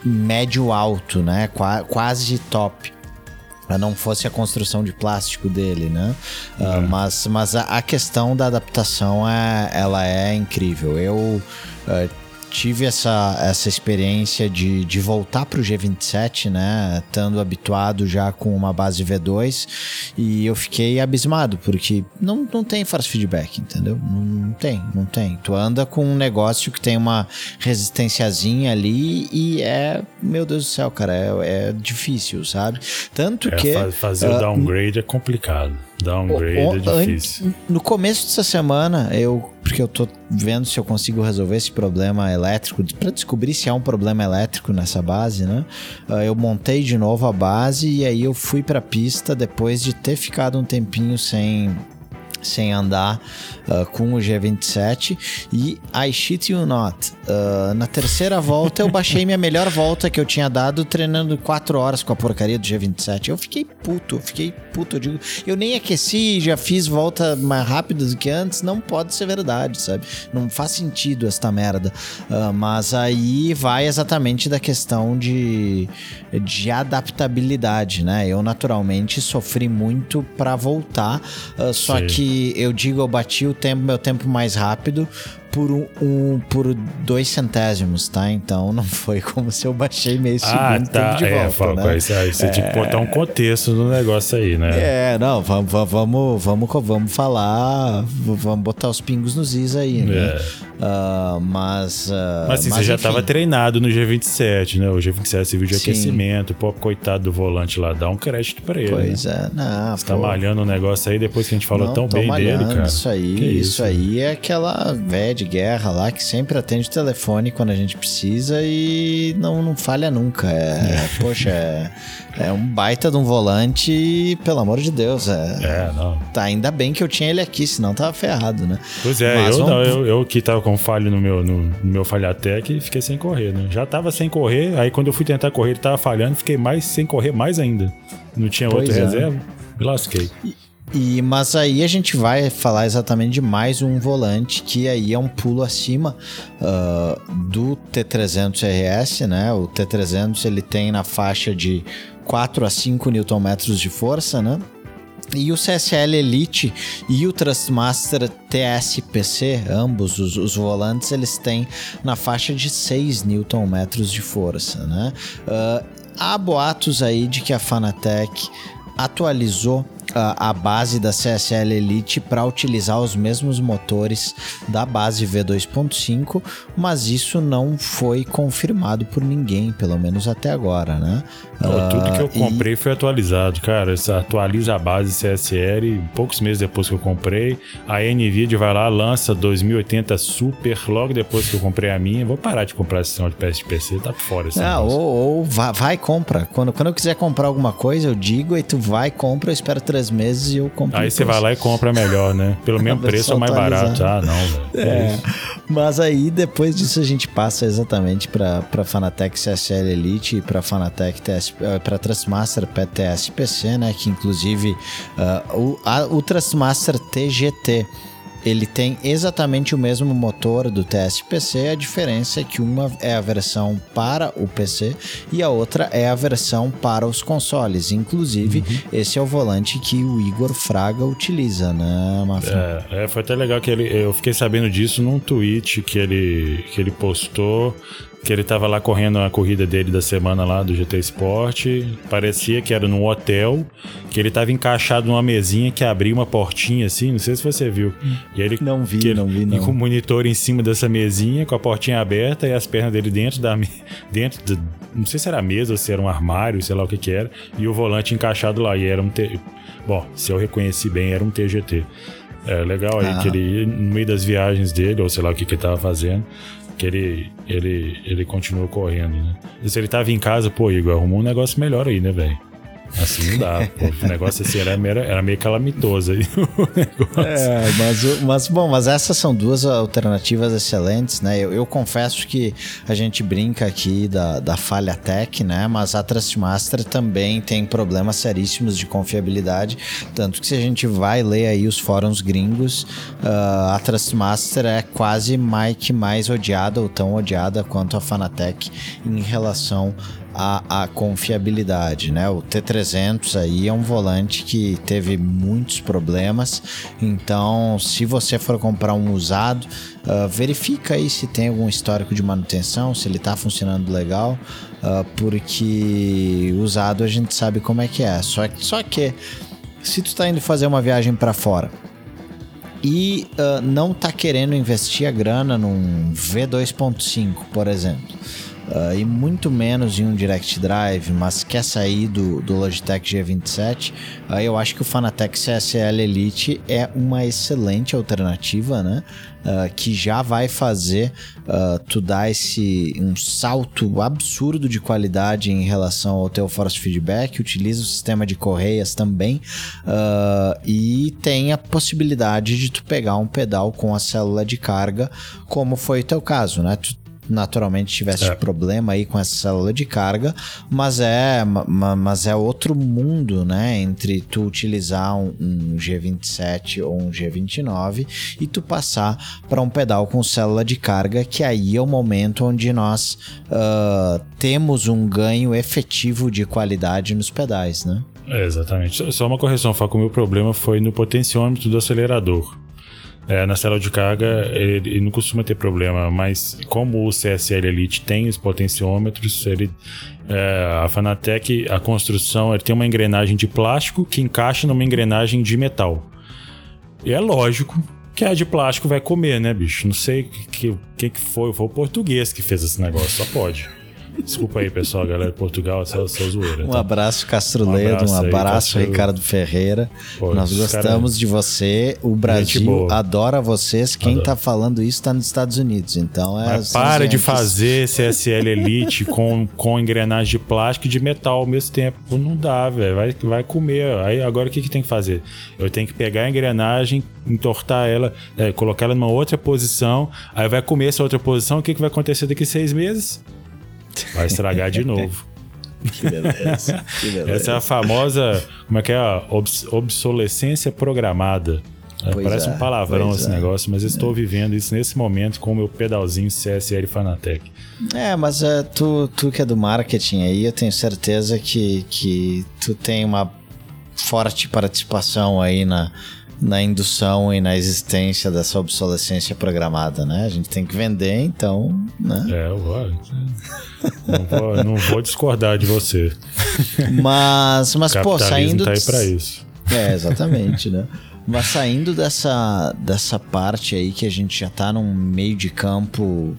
médio alto, né? Qu quase top não fosse a construção de plástico dele, né? Uh, mas mas a, a, questão da adaptação é, ela é incrível. Eu uh, tive essa, essa experiência de, de voltar para o G27, né? Estando habituado já com uma base V2 e eu fiquei abismado, porque não, não tem force feedback, entendeu? Não, não tem, não tem. Tu anda com um negócio que tem uma resistênciazinha ali e é, meu Deus do céu, cara, é, é difícil, sabe? Tanto é, que. Fazer uh, o downgrade é complicado. Downgrade o, o, é difícil. No começo dessa semana, eu. Porque eu tô vendo se eu consigo resolver esse problema elétrico, para descobrir se há um problema elétrico nessa base, né? Ah, eu montei de novo a base e aí eu fui pra pista depois de ter ficado um tempinho sem sem andar uh, com o G27 e I shit you not. Uh, na terceira volta eu baixei minha melhor volta que eu tinha dado treinando 4 horas com a porcaria do G27. Eu fiquei puto, eu fiquei puto. Eu, digo, eu nem aqueci, já fiz volta mais rápida do que antes. Não pode ser verdade, sabe? Não faz sentido esta merda. Uh, mas aí vai exatamente da questão de, de adaptabilidade, né? Eu naturalmente sofri muito para voltar, só Sim. que eu digo eu bati o tempo, meu tempo mais rápido por um, um, por dois centésimos, tá? Então não foi como se eu baixei meio ah, segundo tá. de é, volta, né? Isso, aí você é... tem que botar um contexto no negócio aí, né? É, não, vamos, vamos, vamos, vamos falar, vamos botar os pingos nos is aí, né? É. Uh, mas. Uh, mas assim, mas, você já estava treinado no G27, né? O G27 serviu de Sim. aquecimento. Pô, coitado do volante lá, dá um crédito pra ele. Pois né? é, não. Você tá malhando o um negócio aí depois que a gente falou não, tão bem malhando, dele, cara. Isso aí, isso? isso aí é aquela velha de guerra lá que sempre atende o telefone quando a gente precisa e não, não falha nunca. É, é. <laughs> poxa, é, é, um baita de um volante e, pelo amor de Deus, é. É, não. Tá, ainda bem que eu tinha ele aqui, senão tava ferrado, né? Pois é, Mas eu vamos... não, eu, eu que tava com falho no meu, no, no meu falhatec e fiquei sem correr, né? Já tava sem correr, aí quando eu fui tentar correr ele tava falhando, fiquei mais sem correr mais ainda. Não tinha pois outra é. reserva, me lasquei. E... E, mas aí a gente vai falar exatamente de mais um volante que aí é um pulo acima uh, do T300 RS, né? O T300 ele tem na faixa de 4 a 5 Nm de força, né? E o CSL Elite e o Trustmaster TSPC, ambos os, os, volantes, eles têm na faixa de 6 Nm de força, né? Uh, há boatos aí de que a Fanatec atualizou a, a base da CSL Elite para utilizar os mesmos motores da base V2.5, mas isso não foi confirmado por ninguém, pelo menos até agora, né? Não, tudo que eu ah, comprei e... foi atualizado, cara. Atualiza a base CSL, poucos meses depois que eu comprei. A NVIDIA vai lá, lança 2080 Super, logo depois que eu comprei a minha. Vou parar de comprar esse sistema de PS de PC, tá fora esse ah, ou, ou vai, vai, compra. Quando, quando eu quiser comprar alguma coisa, eu digo, e tu vai, compra, eu espero três meses e eu compro. Aí você vai lá e compra melhor, né? Pelo mesmo <laughs> preço é mais barato. Ah, não, velho. <laughs> É, é mas aí depois disso a gente passa exatamente para Fanatec CSL Elite e para Fanatec para Trustmaster PTS PC, né? Que inclusive uh, o, a, o Trustmaster TGT ele tem exatamente o mesmo motor do TSPC, a diferença é que uma é a versão para o PC e a outra é a versão para os consoles. Inclusive, uhum. esse é o volante que o Igor Fraga utiliza, né, Mafia? É, é, foi até legal que ele, eu fiquei sabendo disso num tweet que ele, que ele postou que ele tava lá correndo a corrida dele da semana lá do GT Sport. Parecia que era num hotel, que ele tava encaixado numa mesinha que abria uma portinha assim, não sei se você viu. E ele não vi, ele, não vi não. E com o monitor em cima dessa mesinha, com a portinha aberta e as pernas dele dentro da dentro de, não sei se era mesa ou se era um armário, sei lá o que que era, e o volante encaixado lá e era um T... bom, se eu reconheci bem, era um TGT. É legal aí ah. que ele, no meio das viagens dele, ou sei lá o que que ele tava fazendo, que ele, ele, ele continua correndo, né? E se ele tava em casa, pô, Igor, arrumou um negócio melhor aí, né, velho? Assim não dá. Pô, o negócio assim era, meio, era meio calamitoso aí. <laughs> é, mas, mas bom, mas essas são duas alternativas excelentes, né? Eu, eu, confesso que a gente brinca aqui da, da falha tech, né? Mas a Trustmaster também tem problemas seríssimos de confiabilidade. Tanto que se a gente vai ler aí os fóruns gringos, uh, a Trustmaster é quase mais que mais odiada ou tão odiada quanto a Fanatec em relação a, a confiabilidade, né? O T300 aí é um volante que teve muitos problemas, então se você for comprar um usado, uh, verifica aí se tem algum histórico de manutenção, se ele está funcionando legal, uh, porque usado a gente sabe como é que é. Só, só que se tu está indo fazer uma viagem para fora e uh, não está querendo investir a grana num V2.5, por exemplo uh, e muito menos em um Direct Drive, mas quer sair do, do Logitech G27, uh, eu acho que o Fanatec CSL Elite é uma excelente alternativa, né? Uh, que já vai fazer uh, tu dar esse um salto absurdo de qualidade em relação ao teu force feedback, utiliza o sistema de correias também uh, e tem a possibilidade de tu pegar um pedal com a célula de carga, como foi o teu caso, né? Tu naturalmente tivesse é. problema aí com essa célula de carga, mas é, mas é outro mundo, né? Entre tu utilizar um, um G27 ou um G29 e tu passar para um pedal com célula de carga, que aí é o momento onde nós uh, temos um ganho efetivo de qualidade nos pedais, né? É, exatamente. Só uma correção, Faco, o meu problema foi no potenciômetro do acelerador. É, na célula de carga ele, ele, não costuma ter problema, mas como o CSL Elite tem os potenciômetros, ele, é, a Fanatec, a construção, ele tem uma engrenagem de plástico que encaixa numa engrenagem de metal. E é lógico que a de plástico vai comer, né, bicho? Não sei o que, que, que foi, foi o português que fez esse negócio, só pode. Desculpa aí, pessoal, galera de Portugal, essa, essa zoeira. Um tá? abraço, Castro Ledo, um abraço, aí, Ricardo Ferreira. Pô, Nós gostamos cara... de você. O Brasil adora vocês. Quem Adoro. tá falando isso tá nos Estados Unidos. Então é. Mas para de fazer CSL Elite <laughs> com, com engrenagem de plástico e de metal ao mesmo tempo. Não dá, velho. Vai, vai comer. Aí agora o que, que tem que fazer? Eu tenho que pegar a engrenagem, entortar ela, é, colocar ela numa outra posição. Aí vai comer essa outra posição. O que, que vai acontecer daqui seis meses? Vai estragar de <laughs> novo. Que beleza, que beleza. Essa é a famosa, como é que é? A obs obsolescência programada. É, parece é, um palavrão esse é. negócio, mas estou é. vivendo isso nesse momento com o meu pedalzinho CSL Fanatec. É, mas é, tu, tu que é do marketing aí, eu tenho certeza que, que tu tem uma forte participação aí na, na indução e na existência dessa obsolescência programada, né? A gente tem que vender, então, né? É, eu vou, não, vou, não vou discordar de você. Mas, mas pô, saindo... tá aí pra isso. É, exatamente, né? Mas saindo dessa, dessa parte aí que a gente já tá num meio de campo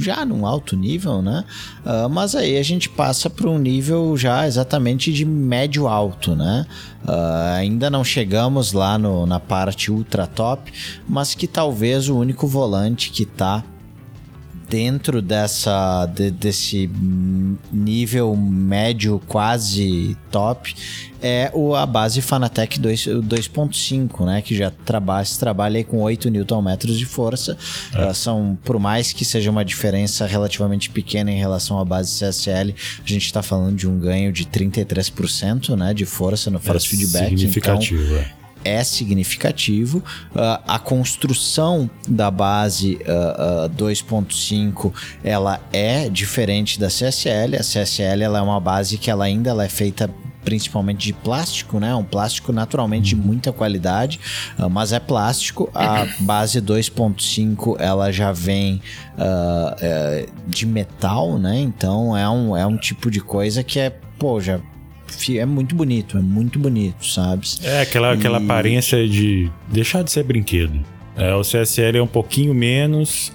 já num alto nível, né? Uh, mas aí a gente passa para um nível já exatamente de médio alto, né? Uh, ainda não chegamos lá no, na parte ultra top, mas que talvez o único volante que está dentro dessa de, desse nível médio quase top é o, a base Fanatec 2.5, né? Que já trabalha, trabalha aí com 8 Nm de força. É. Uh, são, por mais que seja uma diferença relativamente pequena em relação à base CSL, a gente está falando de um ganho de 33% né, de força no force é feedback. Significativo, então, é é significativo. Uh, a construção da base uh, uh, 2.5 ela é diferente da CSL. A CSL ela é uma base que ela ainda ela é feita principalmente de plástico, né? Um plástico naturalmente de muita qualidade, uh, mas é plástico. A <coughs> base 2.5 ela já vem uh, uh, de metal, né? Então é um, é um tipo de coisa que é, pô, já é muito bonito, é muito bonito, sabe? É aquela, e... aquela aparência de deixar de ser brinquedo. É, o CSL é um pouquinho menos,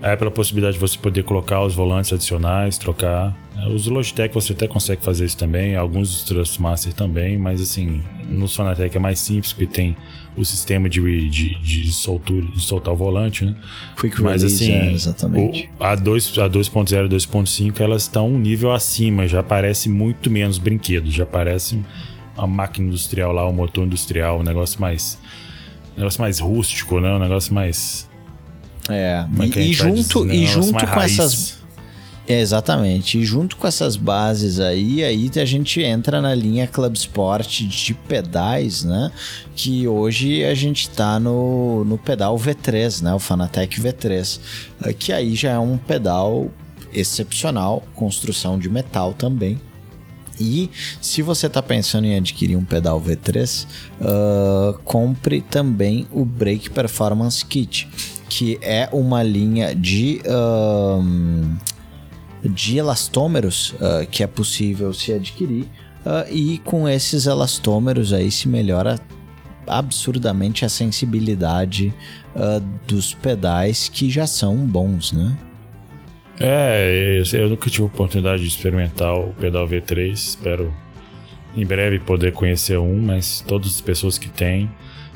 é pela possibilidade de você poder colocar os volantes adicionais, trocar. É, os Logitech você até consegue fazer isso também, alguns dos Trustmaster também, mas assim, nos Fanatec é mais simples, porque tem o sistema de, de, de, soltura, de soltar o volante, né? Quick Mas release, assim, é, exatamente. O, a 2.0 a 2.5 elas estão um nível acima, já parece muito menos brinquedo, já parece a máquina industrial lá, o motor industrial, um negócio mais um negócio mais rústico, né? Um negócio mais é, é e, e junto, e junto com raiz. essas é, exatamente. E junto com essas bases aí, aí a gente entra na linha Club Sport de pedais, né? Que hoje a gente tá no, no pedal V3, né? O Fanatec V3. Eh, que aí já é um pedal excepcional, construção de metal também. E se você está pensando em adquirir um pedal V3, uh, ah, compre também o Brake Performance Kit, que é uma linha de uh, de elastômeros uh, que é possível se adquirir uh, e com esses elastômeros aí se melhora absurdamente a sensibilidade uh, dos pedais que já são bons, né? É, eu nunca tive oportunidade de experimentar o pedal V3. Espero em breve poder conhecer um, mas todas as pessoas que têm,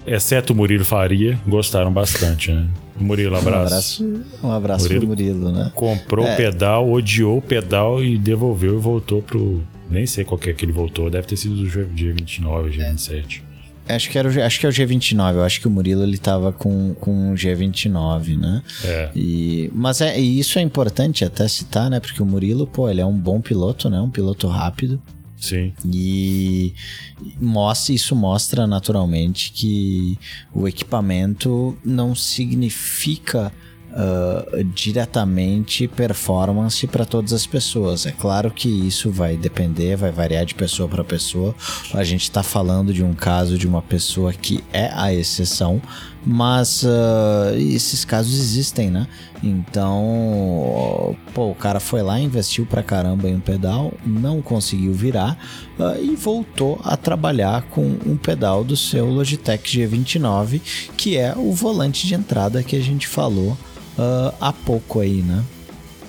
exceto o Murilo Faria, gostaram bastante, né? Murilo, abraço. Um abraço, um abraço Murilo pro Murilo, né? Comprou é. o pedal, odiou o pedal e devolveu e voltou pro. Nem sei qual que é que ele voltou, deve ter sido do G29, G27. Acho que, era o, acho que é o G29. Eu acho que o Murilo ele tava com, com o G29, né? É. E, mas é, e isso é importante até citar, né? Porque o Murilo, pô, ele é um bom piloto, né? Um piloto rápido. Sim. E mostra, isso mostra naturalmente que o equipamento não significa uh, diretamente performance para todas as pessoas. É claro que isso vai depender, vai variar de pessoa para pessoa. A gente está falando de um caso de uma pessoa que é a exceção, mas uh, esses casos existem, né? Então, pô, o cara foi lá, investiu pra caramba em um pedal, não conseguiu virar uh, e voltou a trabalhar com um pedal do seu Logitech G29, que é o volante de entrada que a gente falou uh, há pouco aí, né?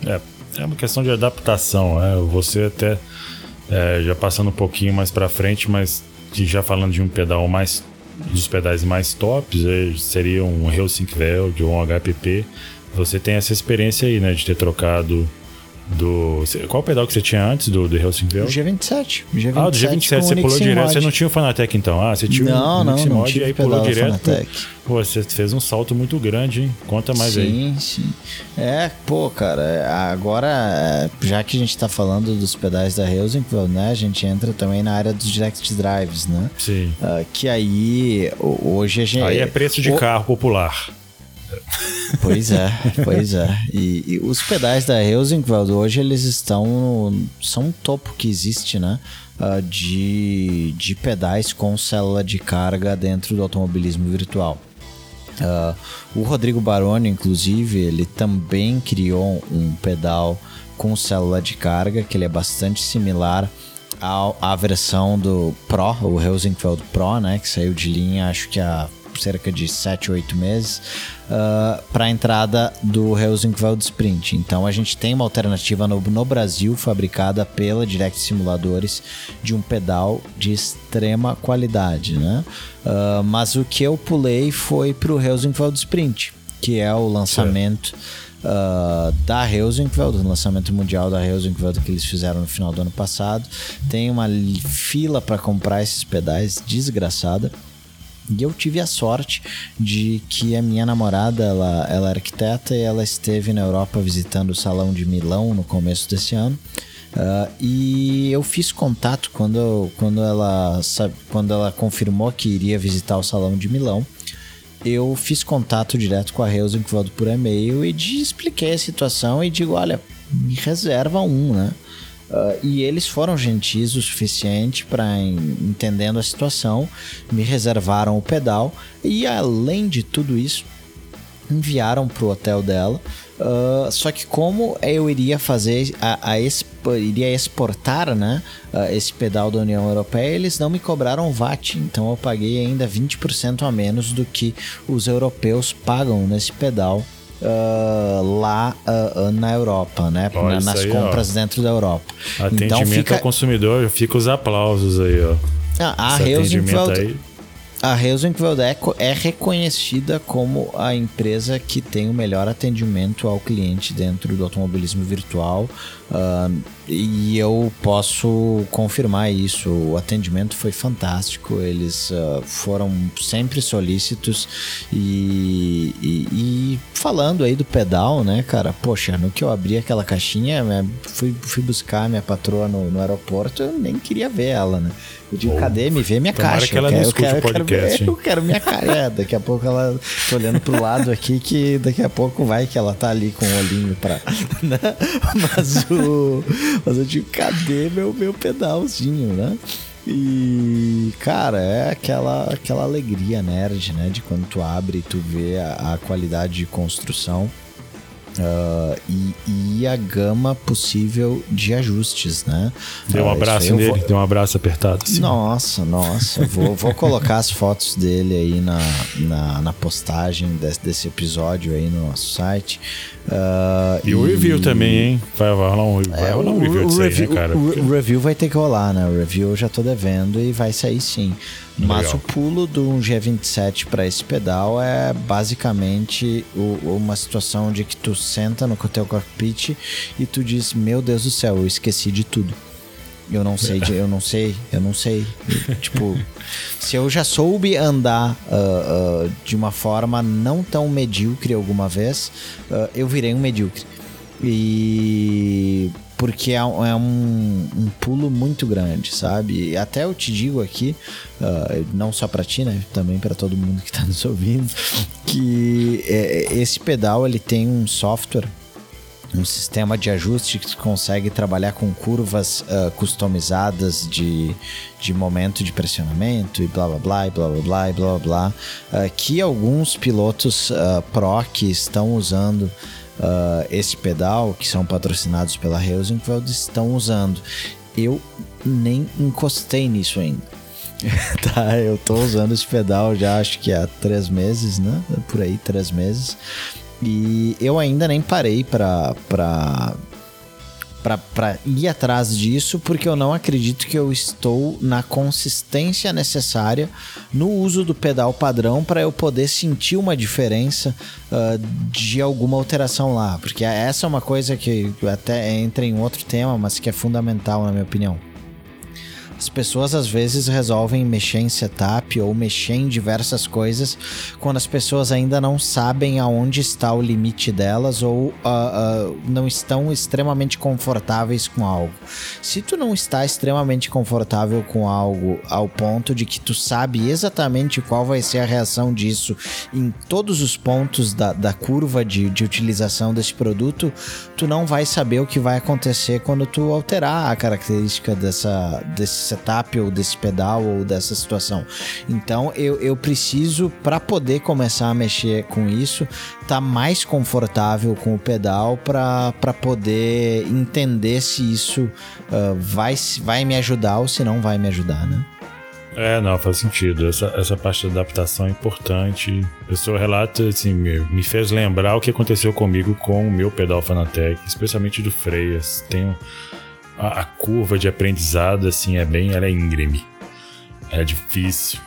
É, é uma questão de adaptação, né? Você até é, já passando um pouquinho mais para frente, mas já falando de um pedal mais dos pedais mais tops, é, seria um Helsink Veld ou um HPP. Você tem essa experiência aí, né, de ter trocado do. Qual pedal que você tinha antes do, do Helsinki O G27. G27. Ah, do G27 você pulou direto. Você não tinha o Fanatec então? Ah, você tinha não, um não, não, não tive e aí pulou direto. Pô, você fez um salto muito grande, hein? Conta mais sim, aí. Sim, sim. É, pô, cara, é, agora, já que a gente tá falando dos pedais da Helsinki, né? A gente entra também na área dos direct drives, né? Sim. Uh, que aí, hoje a gente. Aí é preço de o... carro popular. Pois é, pois é. E, e os pedais da Rosenfeld hoje eles estão são um topo que existe, né? Uh, de, de pedais com célula de carga dentro do automobilismo virtual. Uh, o Rodrigo Baroni, inclusive, ele também criou um pedal com célula de carga que ele é bastante similar à, à versão do Pro, o Rosenfeld Pro, né? Que saiu de linha, acho que há cerca de 7, 8 meses, uh, ah, para a entrada do Rosenfeld Sprint. Então a gente tem uma alternativa no, no Brasil fabricada pela Direct Simuladores de um pedal de extrema qualidade, né? Uh, mas o que eu pulei foi para o Rosenfeld Sprint, que é o lançamento. Uh, da Rosenfeld, o lançamento mundial da Rosenfeld que eles fizeram no final do ano passado. Tem uma fila para comprar esses pedais desgraçada. E eu tive a sorte de que a minha namorada, ela, ela é arquiteta e ela esteve na Europa visitando o Salão de Milão no começo desse ano. Uh, e eu fiz contato quando, quando, ela, sabe, quando ela confirmou que iria visitar o Salão de Milão. Eu fiz contato direto com a Rosenquist por e-mail e expliquei a situação e digo: olha, me reserva um, né? Uh, e eles foram gentis o suficiente para, entendendo a situação, me reservaram o pedal e, além de tudo isso, enviaram para o hotel dela. Uh, só que como eu iria fazer a, a iria exportar né, uh, esse pedal da União Europeia, eles não me cobraram VAT, então eu paguei ainda 20% a menos do que os europeus pagam nesse pedal uh, lá uh, na Europa, né? Olha nas aí, compras ó. dentro da Europa. Atendimento então, fica... ao consumidor, fica os aplausos aí, ó. Ah, a Rosenfeld, a Rosenfeld é reconhecida como a empresa que tem o melhor atendimento ao cliente dentro do automobilismo virtual uh, e eu posso confirmar isso. O atendimento foi fantástico, eles uh, foram sempre solícitos e, e, e, falando aí do pedal, né, cara? Poxa, no que eu abri aquela caixinha, fui, fui buscar minha patroa no, no aeroporto, eu nem queria ver ela, né? Eu digo, cadê? Me vê minha caixa. Que ela eu, quero, eu, quero, eu, quero, eu quero minha caixa. É, daqui a pouco ela tô olhando pro lado aqui que daqui a pouco vai que ela tá ali com o olhinho pra. <laughs> Né? Mas o. Mas eu digo, cadê meu, meu pedalzinho, né? E, cara, é aquela, aquela alegria nerd, né? De quando tu abre e tu vê a, a qualidade de construção Uh, e, e, a gama possível de ajustes, né? Deu um uh, abraço nele, vou... deu um abraço apertado. Sim. Nossa, nossa. vou, vou colocar as fotos dele aí na, na, na postagem desse, desse, episódio aí no nosso site. Uh, e, e, o review também, hein? Vai rolar um, vai é, rolar um review, o, review, aí, né, cara? O, review vai ter que rolar, né? O review eu já tô devendo e vai sair sim. Mas Legal. o pulo do G27 para esse pedal é basicamente o, uma situação de que tu senta no teu cockpit e tu diz: Meu Deus do céu, eu esqueci de tudo. Eu não sei, eu não sei, eu não sei. <laughs> tipo, se eu já soube andar uh, uh, de uma forma não tão medíocre alguma vez, uh, eu virei um medíocre. E porque é, é um, um, pulo muito grande, sabe? E até eu te digo aqui, uh, não só para ti, né? Também para todo mundo que está nos ouvindo, que é, esse pedal ele tem um software um sistema de ajuste que consegue trabalhar com curvas uh, customizadas de, de momento de pressionamento e blá blá blá e blá blá blá blá blá, blá uh, que alguns pilotos uh, pro que estão usando uh, esse pedal, que são patrocinados pela Rosenfeld, estão usando. Eu nem encostei nisso ainda. <laughs> tá, eu tô usando esse pedal já acho que há três meses, né? Por aí, três meses. E eu ainda nem parei para para ir atrás disso, porque eu não acredito que eu estou na consistência necessária no uso do pedal padrão para eu poder sentir uma diferença uh, de alguma alteração lá. Porque essa é uma coisa que até entra em outro tema, mas que é fundamental, na minha opinião. As pessoas às vezes resolvem mexer em setup ou mexer em diversas coisas quando as pessoas ainda não sabem aonde está o limite delas ou uh, uh, não estão extremamente confortáveis com algo. Se tu não está extremamente confortável com algo ao ponto de que tu sabe exatamente qual vai ser a reação disso em todos os pontos da, da curva de, de utilização desse produto, tu não vai saber o que vai acontecer quando tu alterar a característica dessa, desse setup ou desse pedal ou dessa situação. Então eu, eu preciso, para poder começar a mexer com isso, tá mais confortável com o pedal para poder entender se isso uh, vai, vai me ajudar ou se não vai me ajudar, né? É, não, faz sentido. Essa, essa parte da adaptação é importante. O seu relato assim, me, fez lembrar o que aconteceu comigo com o meu pedal Fanatec, especialmente do Freias. Tenho a, a, curva de aprendizado, assim, é bem. Ela é íngreme. É difícil.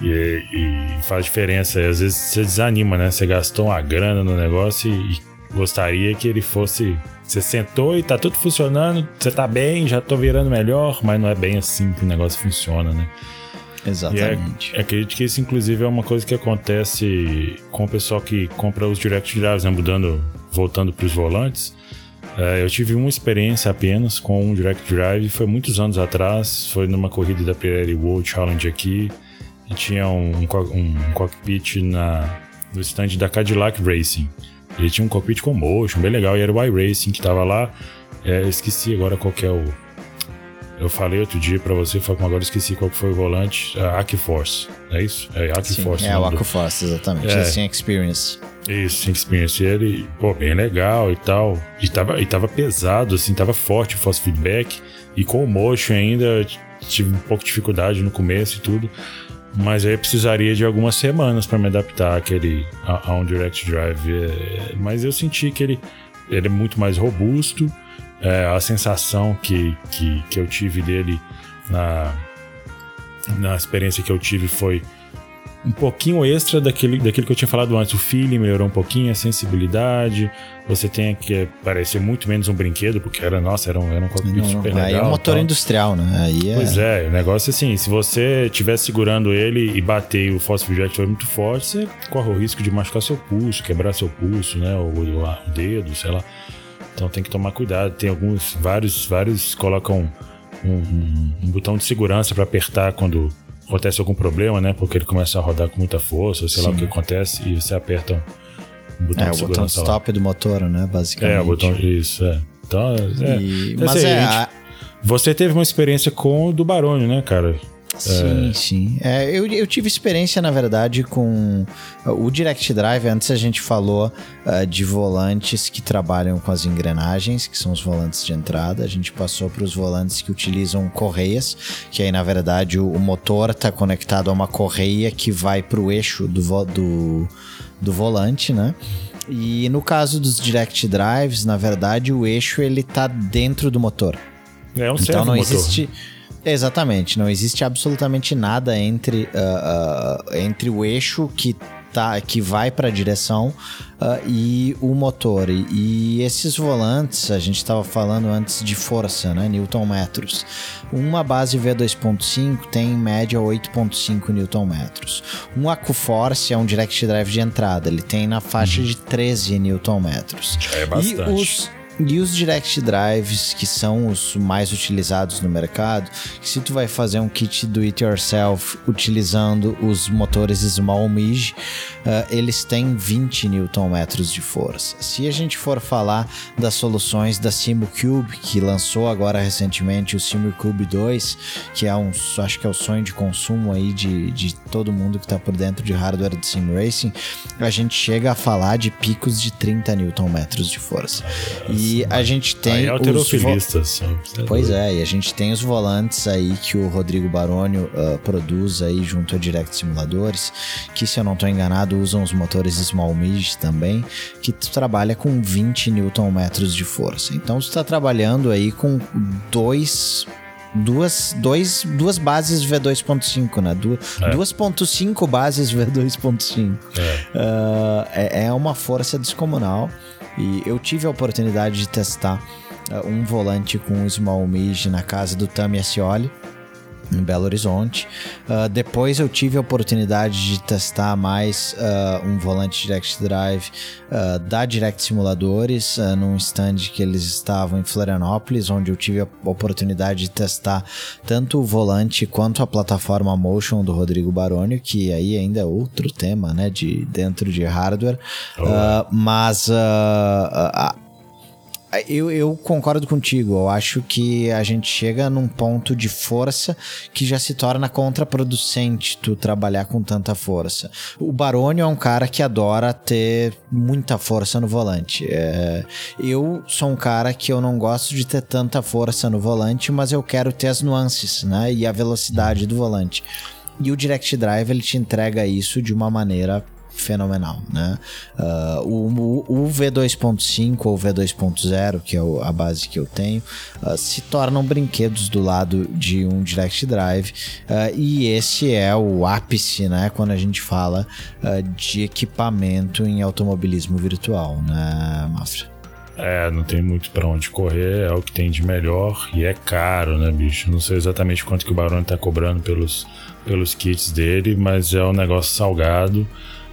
E, e faz diferença. Às vezes você desanima, né? Você gastou uma grana no negócio e, e gostaria que ele fosse. Você sentou e tá tudo funcionando, você tá bem, já tô virando melhor, mas não é bem assim que o negócio funciona, né? Exatamente. É, acredito que isso, inclusive, é uma coisa que acontece com o pessoal que compra os direct drives, né? Mudando, voltando para os volantes. É, eu tive uma experiência apenas com um Direct Drive, foi muitos anos atrás, foi numa corrida da Pirelli World Challenge aqui, e tinha um, um, cockpit na, no stand da Cadillac Racing. Ele tinha um cockpit com motion, bem legal, e era o iRacing que estava lá. É, esqueci agora qual é o... Eu falei outro dia para você, agora esqueci qual que foi o volante, a Force, é isso? É Force. É o Force, exatamente, é. Assim, Experience. Isso, Experience. Ele, pô, bem legal e tal. E tava, e tava pesado, assim, tava forte o force feedback. E com o motion ainda tive um pouco de dificuldade no começo e tudo. Mas aí precisaria de algumas semanas para me adaptar àquele, a, a, um Direct Drive. É, mas eu senti que ele, ele é muito mais robusto. É, a sensação que, que, que eu tive dele na, na experiência que eu tive foi um pouquinho extra daquele, daquilo que eu tinha falado antes. O feeling melhorou um pouquinho, a sensibilidade. Você tem que parecer muito menos um brinquedo, porque era, nossa, era um, era um cockpit não, super legal. Aí é um motor tal. industrial, né? Aí é... Pois é, o negócio é assim, se você estiver segurando ele e bater o fósforo jet for muito forte, você corre o risco de machucar seu pulso, quebrar seu pulso, né? Ou o, o dedo, sei lá. Então tem que tomar cuidado. Tem alguns, vários, vários colocam um, um, um botão de segurança para apertar quando acontece algum problema, né? Porque ele começa a rodar com muita força, sei Sim. lá o que acontece, e você aperta um botão é, de o botão stop lá. do motor, né? Basicamente. É, o botão. Isso, é. Então, é. E... Então, Mas assim, é. Gente, Você teve uma experiência com o do Barônio, né, cara? Sim, é... sim. É, eu, eu tive experiência, na verdade, com o Direct Drive. Antes a gente falou uh, de volantes que trabalham com as engrenagens, que são os volantes de entrada. A gente passou para os volantes que utilizam correias, que aí, na verdade, o, o motor está conectado a uma correia que vai para o eixo do, do, do volante, né? E no caso dos Direct Drives, na verdade, o eixo ele tá dentro do motor. É um então não motor. Exatamente, não existe absolutamente nada entre, uh, uh, entre o eixo que tá, que vai para a direção uh, e o motor. E, e, esses volantes, a gente estava falando antes de força, né? Newton metros. Uma base V2.5 tem em média 8.5 Newton metros. Um AcuForce é um direct drive de entrada, ele tem na faixa uhum. de 13 Newton metros. É bastante. E os e os direct drives, que são os mais utilizados no mercado, se tu vai fazer um kit do it yourself utilizando os motores Small Mig, eles têm 20 Nm de força. Se a gente for falar das soluções da SimuCube, que lançou agora recentemente o SimuCube 2, que é um, acho que é o sonho de consumo aí de, de todo mundo que está por dentro de hardware de sim racing, a gente chega a falar de picos de 30 Nm de força. E a gente tem. Aí os Pois é, e a gente tem os volantes aí que o Rodrigo Barônio uh, produz aí junto a Direct Simuladores, que se eu não estou enganado, usam os motores Small Mid também, que trabalha com 20 Nm de força. Então você está trabalhando aí com dois duas, dois, duas bases V2.5, né? Du é. 2.5 bases V2.5. É. Uh, é, é uma força descomunal. E eu tive a oportunidade de testar uh, um volante com Small Mig na casa do Tami Ascioli em Belo Horizonte. Uh, depois eu tive a oportunidade de testar mais uh, um volante Direct Drive uh, da Direct Simuladores, num stand que eles estavam em Florianópolis, onde eu tive a oportunidade de testar tanto o volante quanto a plataforma Motion do Rodrigo Baroni, que aí ainda é outro tema, né, de dentro de hardware. Oh. mas a eu, eu, concordo contigo. Eu acho que a gente chega num ponto de força que já se torna contraproducente tu trabalhar com tanta força. O Barônio é um cara que adora ter muita força no volante. É, eu sou um cara que eu não gosto de ter tanta força no volante, mas eu quero ter as nuances, né? E a velocidade do volante. E o Direct Drive ele te entrega isso de uma maneira fenomenal, né? Uh, o, o, V2.5 ou V2.0, que é a base que eu tenho, uh, se tornam brinquedos do lado de um Direct Drive uh, e esse é o ápice, né? Quando a gente fala de equipamento em automobilismo virtual, né, Mafra? É, não tem muito para onde correr, é o que tem de melhor e é caro, né, bicho? Não sei exatamente quanto que o Barone tá cobrando pelos, pelos kits dele, mas é um negócio salgado.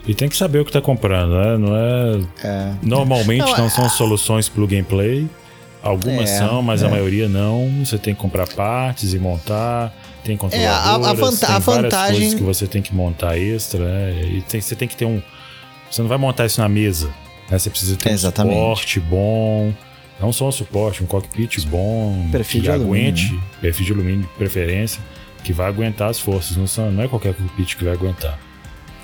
E tem que saber o que está comprando, né? Não é. é. Normalmente não, não é... são soluções plug and play. Algumas é, são, mas a é. maioria não. Você tem que comprar partes e montar. Tem controladoras, é, a, a, vanta tem a várias vantagem... coisas que você tem que montar extra, né? E tem, você tem que ter um... Você não vai montar isso na mesa, né? Você precisa ter Exatamente. um suporte bom. Não só um suporte, um cockpit bom. Perfil que de aguente. Alumínio. Perfil de alumínio de preferência. Que vai aguentar as forças. Não, são, não é qualquer cockpit que vai aguentar.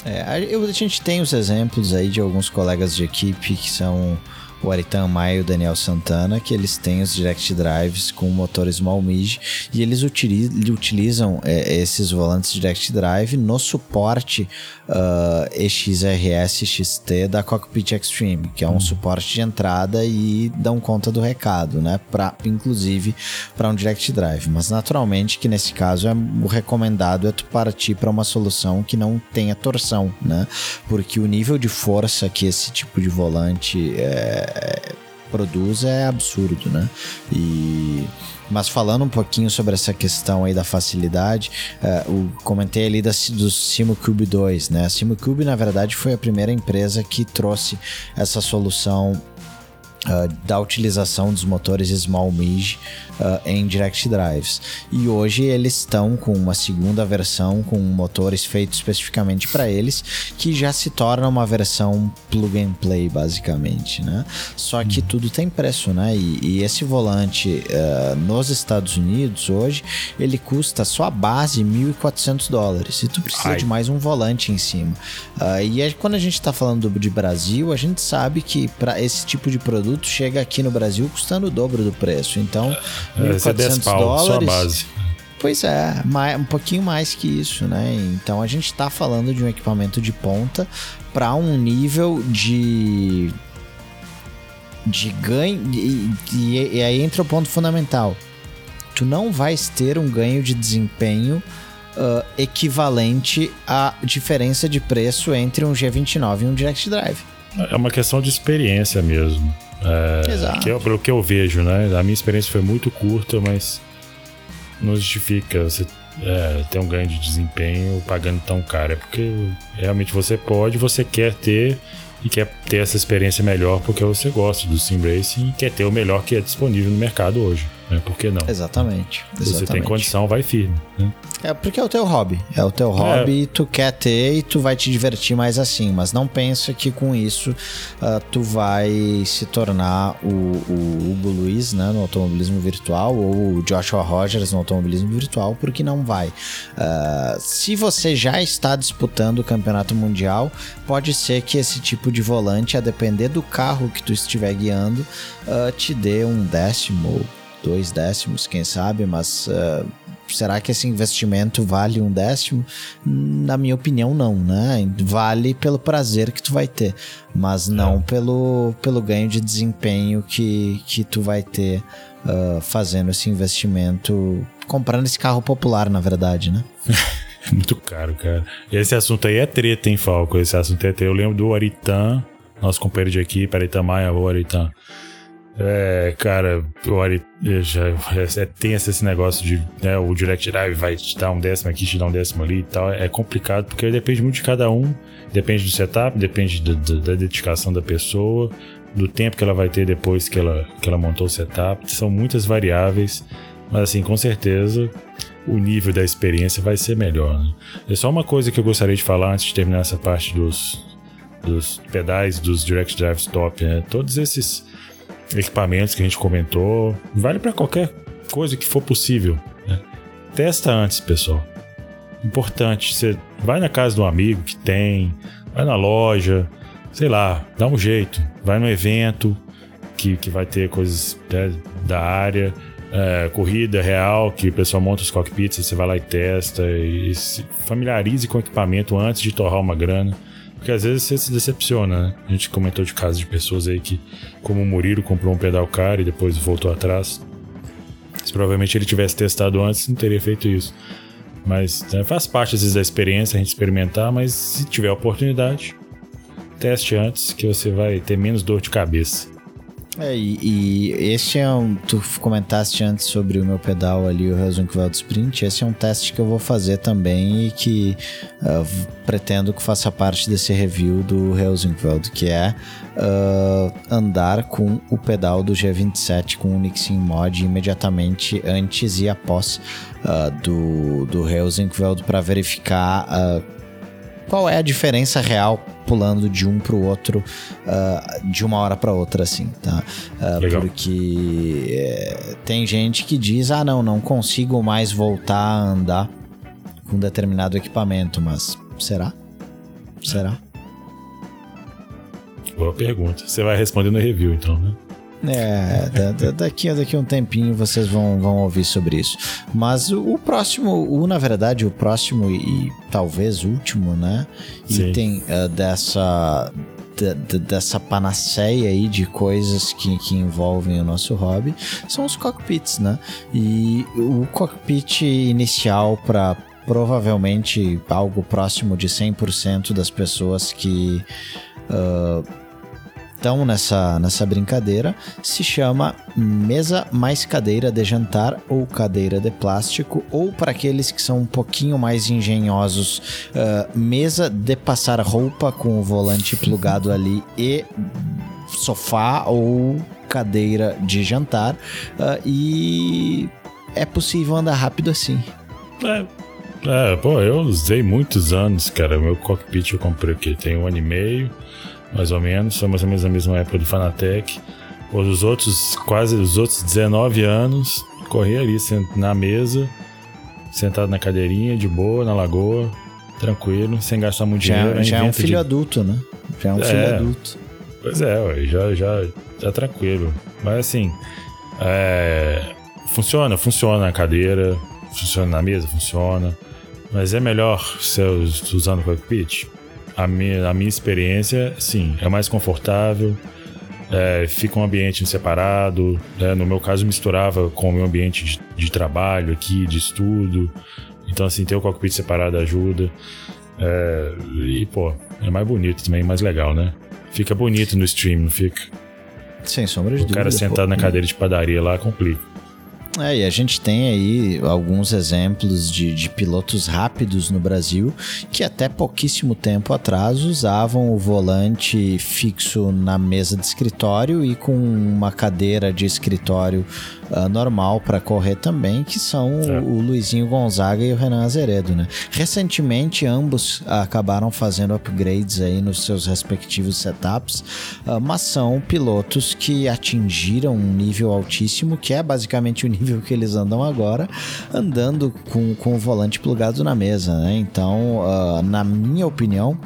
É, a gente tem os exemplos aí de alguns colegas de equipe que são o Aritan Maia e o Daniel Santana, que eles têm os direct drives com motores small mid e eles utilizam é, esses volantes direct drive no suporte uh, EXRS XT da Cockpit Extreme, que é um hum. suporte de entrada e dão conta do recado, né? Pra, inclusive para um direct drive. Mas naturalmente que nesse caso é, o recomendado é tu partir para uma solução que não tenha torção, né? Porque o nível de força que esse tipo de volante é, produz é absurdo, né? E mas falando um pouquinho sobre essa questão aí da facilidade, uh, o, comentei ali da, do SimoCube 2, né? A SimoCube, na verdade, foi a primeira empresa que trouxe essa solução Uh, da utilização dos motores Small Mig uh, em Direct Drives. E hoje eles estão com uma segunda versão com motores feitos especificamente para eles, que já se torna uma versão plug and play basicamente, né? Só que uhum. tudo tem preço, né? E, e esse volante uh, nos Estados Unidos hoje ele custa só a base 1.400 dólares. E tu precisa Ai. de mais um volante em cima. E aí, quando a gente está falando de Brasil, a gente sabe que para esse tipo de produto chega aqui no Brasil custando o dobro do preço. Então, é, 1.400 é dólares. Só a base. Pois é, um pouquinho mais que isso, né? Então a gente está falando de um equipamento de ponta para um nível de de ganho e, e, e, aí entra o ponto fundamental. Tu não vais ter um ganho de desempenho uh, equivalente à diferença de preço entre um G29 e um Direct Drive. É uma questão de experiência mesmo. É, Exato. Que é pelo que eu vejo, né? A minha experiência foi muito curta, mas não justifica você é, ter um ganho de desempenho pagando tão caro. É porque realmente você pode, você quer ter e quer ter essa experiência melhor porque você gosta do Sim Racing e quer ter o melhor que é disponível no mercado hoje. Né? Por que não? Exatamente. Se você tem condição, vai firme. Né? É porque é o teu hobby. É o teu hobby, é. tu quer ter e tu vai te divertir mais assim. Mas não pensa que com isso uh, tu vai se tornar o, o Hugo Luiz né, no automobilismo virtual ou o Joshua Rogers no automobilismo virtual, porque não vai. Uh, se você já está disputando o campeonato mundial, pode ser que esse tipo de volante, a depender do carro que tu estiver guiando, uh, te dê um décimo dois décimos, quem sabe, mas uh, será que esse investimento vale um décimo? Na minha opinião, não, né? Vale pelo prazer que tu vai ter, mas não é. pelo, pelo ganho de desempenho que, que tu vai ter uh, fazendo esse investimento, comprando esse carro popular, na verdade, né? <laughs> Muito caro, cara. Esse assunto aí é treta, hein, Falco? Esse assunto é treta. Eu lembro do Aritan, nosso companheiro de equipe, Aritan Maia, o Aritan. É, cara, olha, já <laughs> é, tem esse negócio de né, o Direct Drive vai te dar um décimo aqui, te dar um décimo ali e tal. É complicado porque depende muito de cada um, depende do setup, depende do, do, da dedicação da pessoa, do tempo que ela vai ter depois que ela, que ela montou o setup. São muitas variáveis, mas assim, com certeza o nível da experiência vai ser melhor. Né? É só uma coisa que eu gostaria de falar antes de terminar essa parte dos, dos pedais dos Direct Drives top, né? Todos esses equipamentos que a gente comentou. Vale para qualquer coisa que for possível. Né? Testa antes, pessoal. Importante, você vai na casa de um amigo que tem, vai na loja, sei lá, dá um jeito. Vai no evento que, que vai ter coisas né, da área. É, corrida real, que o pessoal monta os cockpits, você vai lá e testa e se familiarize com o equipamento antes de torrar uma grana. Porque às vezes você se decepciona, né? A gente comentou de casos de pessoas aí que, como o Murilo, comprou um pedal caro e depois voltou atrás. Se provavelmente ele tivesse testado antes, não teria feito isso. Mas né, faz parte às vezes da experiência a gente experimentar, mas se tiver oportunidade, teste antes que você vai ter menos dor de cabeça. É, e, e, este é um. Tu comentaste antes sobre o meu pedal ali, o Rosenquist Sprint. Esse é um teste que eu vou fazer também e que uh, pretendo que faça parte desse review do Rosenquist, que é uh, andar com o pedal do G27 com o Nixin Mod imediatamente antes e após uh, do, do para verificar qual é a diferença real pulando de um para o outro uh, de uma hora para outra, assim, tá? Uh, porque é, tem gente que diz, ah, não, não consigo mais voltar a andar com determinado equipamento, mas será? Será? Boa pergunta. Você vai responder no review, então, né? É, da, da, daqui, daqui a um tempinho vocês vão, vão ouvir sobre isso. Mas o, o próximo, o, na verdade, o próximo e, e talvez último, né? Sim. Item uh, dessa, de, de, dessa panaceia aí de coisas que, que envolvem o nosso hobby são os cockpits, né? E o cockpit inicial para provavelmente algo próximo de 100% das pessoas que. Uh, estão nessa, nessa brincadeira se chama mesa mais cadeira de jantar ou cadeira de plástico, ou para aqueles que são um pouquinho mais engenhosos, uh, mesa de passar roupa com o volante plugado ali e sofá ou cadeira de jantar uh, e é possível andar rápido assim. É, é, pô, eu usei muitos anos, cara. Meu cockpit eu comprei aqui tem um ano e meio, mais ou menos. Foi mais ou menos na mesma época do Fanatec. Os outros, quase os outros 19 anos, corri ali na mesa, sentado na cadeirinha, de boa, na lagoa, tranquilo, sem gastar muito já, é- dinheiro. Já é um filho de... adulto, né? Já é um é, filho adulto. Pois é, ué, já, já tá tranquilo. Mas assim, é, funciona, funciona a cadeira, funciona na mesa, funciona. Mas é melhor você usando o cockpit? A minha, a minha experiência, sim, é mais confortável, é, fica um ambiente separado. Né? No meu caso, misturava com o meu ambiente de, de, trabalho aqui, de estudo. Então, assim, ter o cockpit separado ajuda. É, e, pô, é mais bonito também, mais legal, né? Fica bonito no stream, não fica? Sem sombra de o dúvida. O cara sentado pô. na cadeira de padaria lá complica. É, e a gente tem aí alguns exemplos de, de pilotos rápidos no Brasil que até pouquíssimo tempo atrás usavam o volante fixo na mesa de escritório e com uma cadeira de escritório uh, normal para correr também, que são é. o, o Luizinho Gonzaga e o Renan Azeredo, né? Recentemente ambos acabaram fazendo upgrades aí nos seus respectivos setups, uh, mas são pilotos que atingiram um nível altíssimo, que é basicamente o nível que eles andam agora, andando com, com o volante plugado na mesa, né? Então, uh, na minha opinião,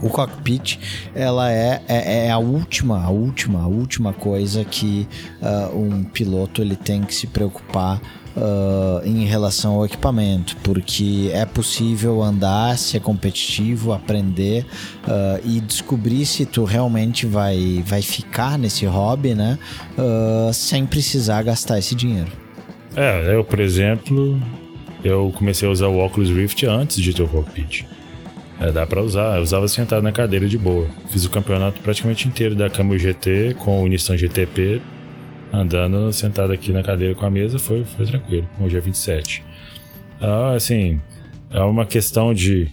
o cockpit ela é, é, é, a última a última a última coisa que uh, um piloto ele tem que se preocupar uh, em relação ao equipamento. Porque é possível andar ser competitivo aprender uh, e descobrir se tu realmente vai vai ficar nesse hobby né? Sem precisar gastar esse dinheiro. É, eu, por exemplo, eu comecei a usar o Oculus Rift antes de ter o cockpit. É, dá pra usar, eu usava sentado na cadeira de boa. Fiz o campeonato praticamente inteiro da Camry GT com o Nissan GTP, andando sentado aqui na cadeira com a mesa, foi, foi tranquilo, com o G27. Ah, assim, é uma questão de,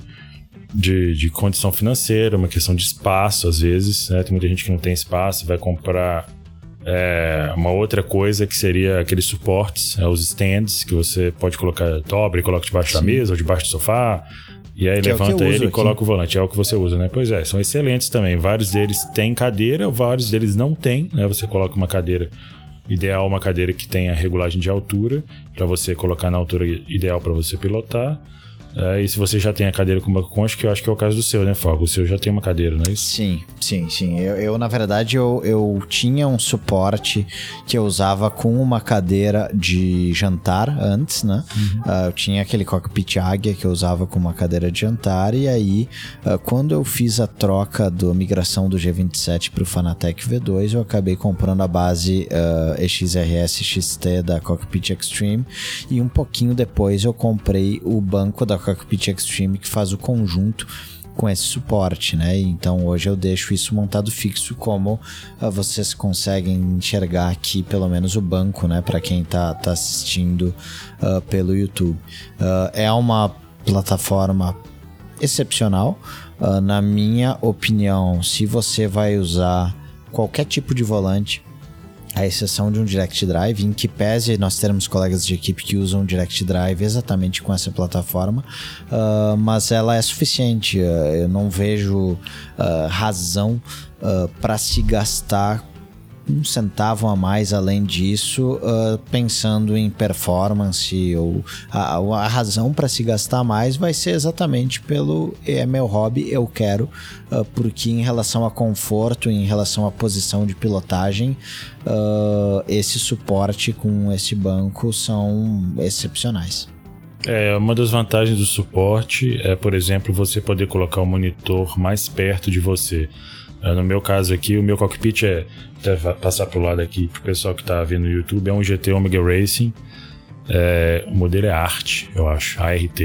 de, de, condição financeira, uma questão de espaço, às vezes, né? Tem muita gente que não tem espaço, vai comprar é, uma outra coisa que seria aqueles suportes, é, os stands, que você pode colocar, dobra e coloca debaixo Sim. da mesa ou debaixo do sofá. E aí que é levanta é ele e coloca o volante. É o que você usa, né? Pois é, são excelentes também. Vários deles têm cadeira, vários deles não têm, né? Você coloca uma cadeira ideal, uma cadeira que tenha regulagem de altura, para você colocar na altura ideal para você pilotar. É, e se você já tem a cadeira com banco concha, que eu acho que é o caso do seu, né, Fogo? O seu já tem uma cadeira, não é isso? Sim, sim, sim. Eu, eu na verdade, eu, eu tinha um suporte que eu usava com uma cadeira de jantar antes, né? Uhum. Uh, eu tinha aquele cockpit águia que eu usava com uma cadeira de jantar, e aí, uh, quando eu fiz a troca da migração do G27 para o Fanatec V2, eu acabei comprando a base uh, EXRS XT da Cockpit Extreme, e um pouquinho depois eu comprei o banco da Cockpit Extreme que faz o conjunto com esse suporte, né? Então hoje eu deixo isso montado fixo, como uh, vocês conseguem enxergar aqui, pelo menos o banco, né? Para quem tá, tá assistindo uh, pelo YouTube. Uh, é uma plataforma excepcional. na minha opinião, se você vai usar qualquer tipo de volante, à exceção de um Direct Drive, em que pese nós termos colegas de equipe que usam Direct Drive exatamente com essa plataforma, uh, mas ela é suficiente. Uh, eu não vejo uh, razão para se gastar um centavo a mais além disso, uh, pensando em performance ou a, a razão para se gastar mais vai ser exatamente pelo é meu hobby, eu quero, uh, porque em relação a conforto, em relação à posição de pilotagem, uh, esse suporte com esse banco são excepcionais. É, uma das vantagens do suporte é, por exemplo, você poder colocar o monitor mais perto de você. É, no meu caso aqui, o meu cockpit é. Até passar pro lado aqui pro pessoal que tá vendo no YouTube, é um GT Omega Racing. É, o modelo é Art, eu acho, ART.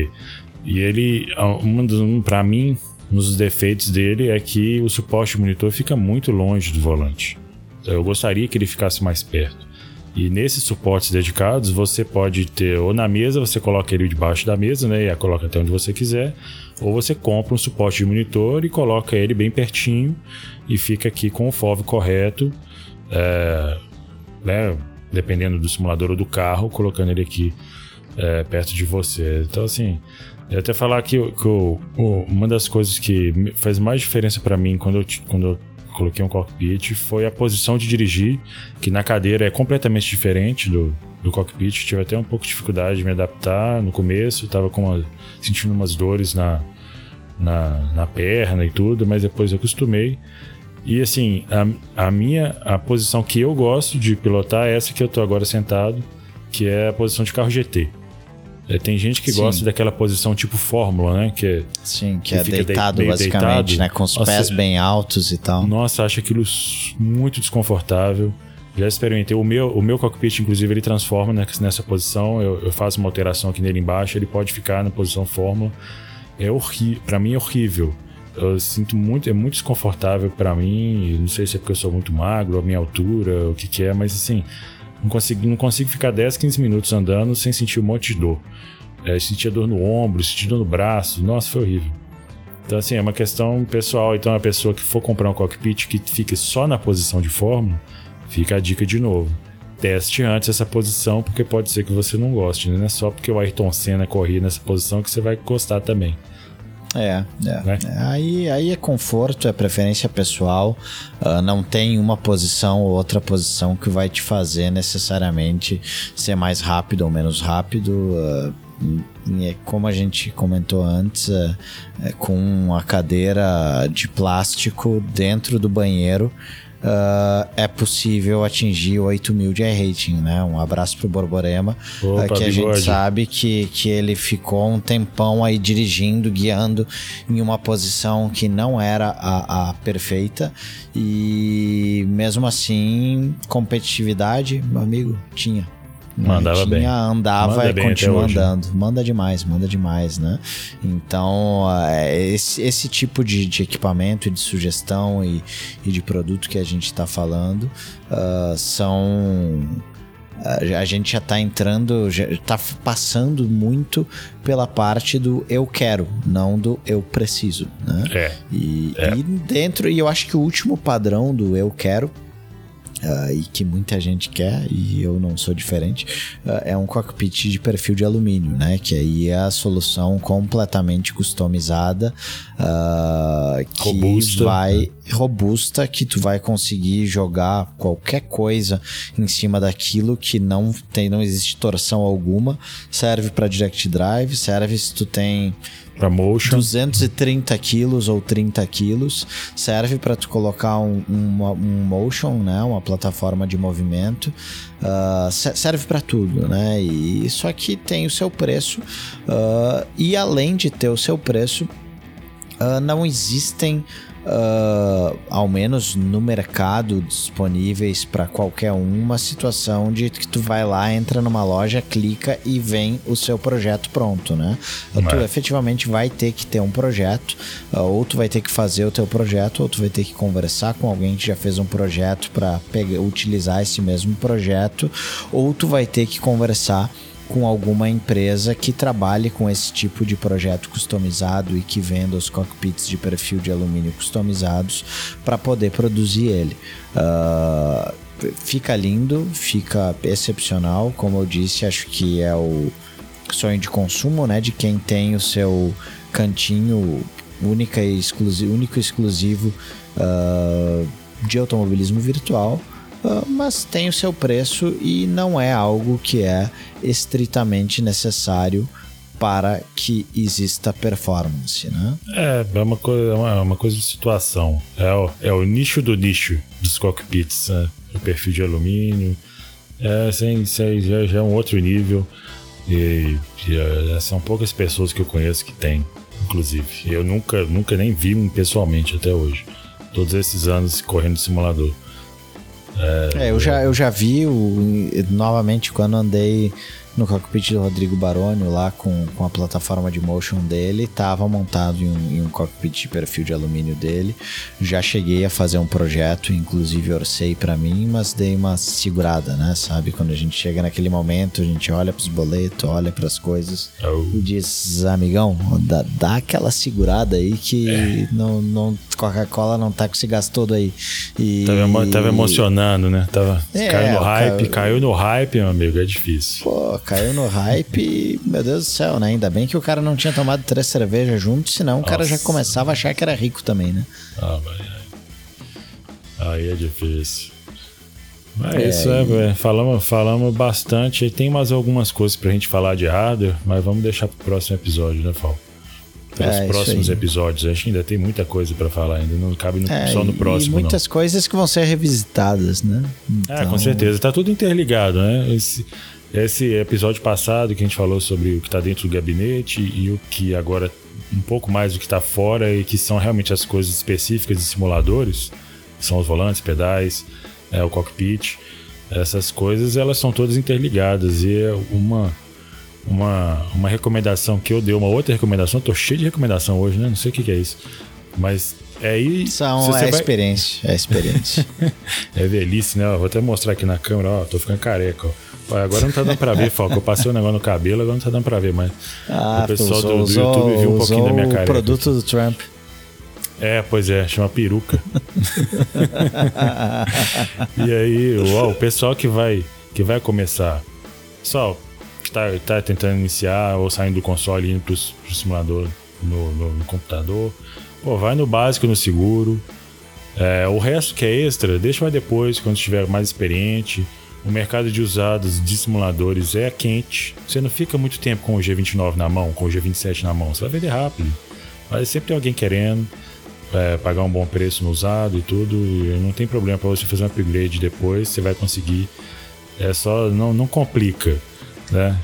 E ele, um para mim, um dos defeitos dele é que o suporte monitor fica muito longe do volante. Então, eu gostaria que ele ficasse mais perto. E nesses suportes dedicados, você pode ter, ou na mesa, você coloca ele debaixo da mesa, né? E a coloca até onde você quiser. Ou você compra um suporte de monitor e coloca ele bem pertinho e fica aqui com o FOV correto. É, né, dependendo do simulador ou do carro, colocando ele aqui é, perto de você. Então, assim, eu até falar que, que eu, uma das coisas que faz mais diferença para mim quando eu, quando eu coloquei um cockpit foi a posição de dirigir, que na cadeira é completamente diferente do, do cockpit. Tive até um pouco de dificuldade de me adaptar no começo, estava uma, sentindo umas dores na, na, na perna e tudo, mas depois eu acostumei. E assim, a, a minha a posição que eu gosto de pilotar é essa que eu tô agora sentado, que é a posição de carro GT. É, tem gente que Sim. gosta daquela posição tipo fórmula, né? Que é, Sim, que, que é deitado, basicamente, deitado. né? Com os Nossa, pés bem altos e tal. Nossa, acho aquilo muito desconfortável. Já experimentei. O meu, o meu cockpit, inclusive, ele transforma nessa posição. Eu, eu faço uma alteração aqui nele embaixo, ele pode ficar na posição fórmula. É horrível. Para mim é horrível. Eu sinto muito, é muito desconfortável para mim. Não sei se é porque eu sou muito magro, a minha altura, o que, que é, mas assim, não consigo, não consigo ficar 10, 15 minutos andando sem sentir um monte de dor. É, sentia dor no ombro, sentia dor no braço, nossa, foi horrível. Então, assim, é uma questão pessoal. Então, a pessoa que for comprar um cockpit que fique só na posição de fórmula, fica a dica de novo. Teste antes essa posição, porque pode ser que você não goste. Né? Não é só porque o Ayrton Senna corria nessa posição que você vai gostar também. É, é. Né? Aí, aí é conforto, é preferência pessoal. Uh, não tem uma posição ou outra posição que vai te fazer necessariamente ser mais rápido ou menos rápido. Uh, como a gente comentou antes, é, é com a cadeira de plástico dentro do banheiro uh, é possível atingir 8 mil de rating, né? Um abraço pro Borborema, Opa, uh, que a gente sabe que, que ele ficou um tempão aí dirigindo, guiando em uma posição que não era a, a perfeita e mesmo assim, competitividade, meu amigo, tinha. Mandava tinha, bem. andava Manda e bem continua andando. Manda demais, manda demais, né? Então, é, esse, esse tipo de, de equipamento e de sugestão e, e de produto que a gente está falando uh, são a gente já está entrando, já está passando muito pela parte do eu quero, não do eu preciso, né? É. E, é. e dentro, e eu acho que o último padrão do eu quero Uh, e que muita gente quer, e eu não sou diferente, uh, é um cockpit de perfil de alumínio, né? Que aí é a solução completamente customizada, uh, que robusta. vai robusta, que tu vai conseguir jogar qualquer coisa em cima daquilo que não tem, não existe torção alguma. Serve para direct drive, serve se tu tem Pra motion. 230 quilos ou 30 quilos. Serve para tu colocar um, um, um, motion, né? Uma plataforma de movimento. Uh, serve para tudo, né? E isso aqui tem o seu preço. Uh, e além de ter o seu preço, uh, não existem uh, ao menos no mercado, disponíveis para qualquer um, uma situação de que tu vai lá, entra numa loja, clica e vem o seu projeto pronto, né? Mas... Tu efetivamente vai ter que ter um projeto, uh, ou tu vai ter que fazer o teu projeto, ou tu vai ter que conversar com alguém que já fez um projeto para utilizar esse mesmo projeto, ou tu vai ter que conversar com alguma empresa que trabalhe com esse tipo de projeto customizado e que venda os cockpits de perfil de alumínio customizados para poder produzir ele. Uh, fica lindo, fica excepcional, como eu disse, acho que é o sonho de consumo, né, de quem tem o seu cantinho única e exclusivo, único e exclusivo uh, de automobilismo virtual mas tem o seu preço e não é algo que é estritamente necessário para que exista performance, né? É, é uma coisa, é é uma coisa de situação. É o, é o nicho do nicho dos cockpits, né? o perfil de alumínio. É, sem, já, já é um outro nível. E, e é, são poucas pessoas que eu conheço que tem, inclusive. Eu nunca, nunca nem vi um pessoalmente até hoje. Todos esses anos correndo simulador. É, eu, já, eu já vi o, novamente quando andei no cockpit do Rodrigo Baroni, lá com, com a plataforma de motion dele, estava montado em um, em um, cockpit de perfil de alumínio dele. Já cheguei a fazer um projeto, inclusive orcei para mim, mas dei uma segurada, né? Sabe? Quando a gente chega naquele momento, a gente olha para os boletos, olha para as coisas oh. e diz, amigão, dá, dá aquela segurada aí que é. não, não Coca-Cola não tá com esse gás todo aí. E... Tava, tava emocionando, né? Tava, é, caiu no hype, caiu... caiu no hype, meu amigo, é difícil. Pô, caiu no hype, meu Deus do céu, né? Ainda bem que o cara não tinha tomado três cervejas juntos, senão Nossa. o cara já começava a achar que era rico também, né? Ah, mas aí é difícil. Mas é, isso, é, e... falamos, falamos bastante. Tem mais algumas coisas pra gente falar de hardware, mas vamos deixar pro próximo episódio, né, Fal? Para os é, próximos episódios. Acho que ainda tem muita coisa para falar, ainda não cabe no, é, só no próximo. E muitas não. coisas que vão ser revisitadas, né? Então... É, com certeza. Tá tudo interligado, né? Esse, esse episódio passado que a gente falou sobre o que está dentro do gabinete e o que agora um pouco mais do que está fora e que são realmente as coisas específicas de simuladores, são os volantes, pedais, é, o cockpit. Essas coisas elas são todas interligadas e é uma uma, uma recomendação que eu dei, uma outra recomendação. Tô cheio de recomendação hoje, né? Não sei o que, que é isso. Mas é aí. São, é vai... experiência. É experiência. <laughs> é velhice, né? vou até mostrar aqui na câmera, ó. Tô ficando careca, ó. Agora não tá dando pra ver, <laughs> Falco. Eu passei o um negócio no cabelo, agora não tá dando pra ver, mas ah, o pessoal usou, do, do YouTube viu um pouquinho da minha careca. O produto do Trump. É, pois é, chama peruca. <laughs> e aí, ó, o pessoal que vai, que vai começar. Pessoal, está tá tentando iniciar ou saindo do console e indo pro, pro simulador no, no, no, computador, pô, vai no básico, no seguro. É, o resto que é extra, deixa mais depois, quando estiver mais experiente. O mercado de usados de simuladores é quente. Você não fica muito tempo com o G29 na mão, com o G27 na mão. Você vai vender rápido. Mas sempre tem alguém querendo é, pagar um bom preço no usado e tudo. E não tem problema para você fazer um upgrade depois. Você vai conseguir. É só não, não complica. Né?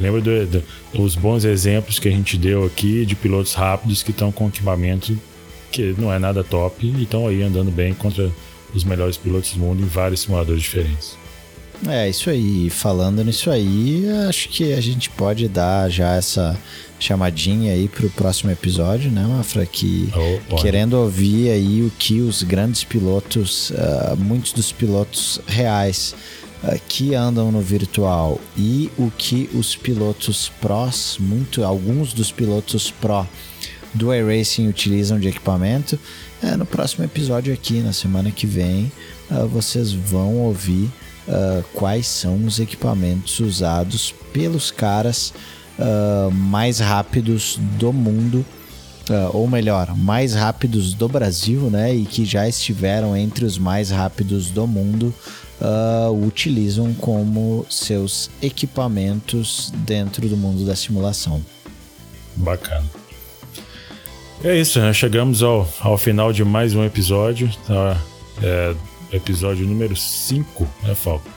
lembra do, do, dos bons exemplos que a gente deu aqui de pilotos rápidos que estão com equipamento que não é nada top e estão aí andando bem contra os melhores pilotos do mundo em vários simuladores diferentes. É, isso aí. Falando nisso aí, acho que a gente pode dar já essa chamadinha aí para o próximo episódio, né, Mafra? Que oh, querendo ouvir aí o que os grandes pilotos, uh, muitos dos pilotos reais uh, que andam no virtual e o que os pilotos prós, muito, alguns dos pilotos pró do iRacing utilizam de equipamento. É, no próximo episódio aqui, na semana que vem, uh, vocês vão ouvir uh, quais são os equipamentos usados pelos caras uh, mais rápidos do mundo. Ou melhor, mais rápidos do Brasil, né? E que já estiveram entre os mais rápidos do mundo utilizam como seus equipamentos dentro do mundo da simulação. Bacana. É isso, né? chegamos ao, ao final de mais um episódio. Tá? É, episódio número 5, né, Falco?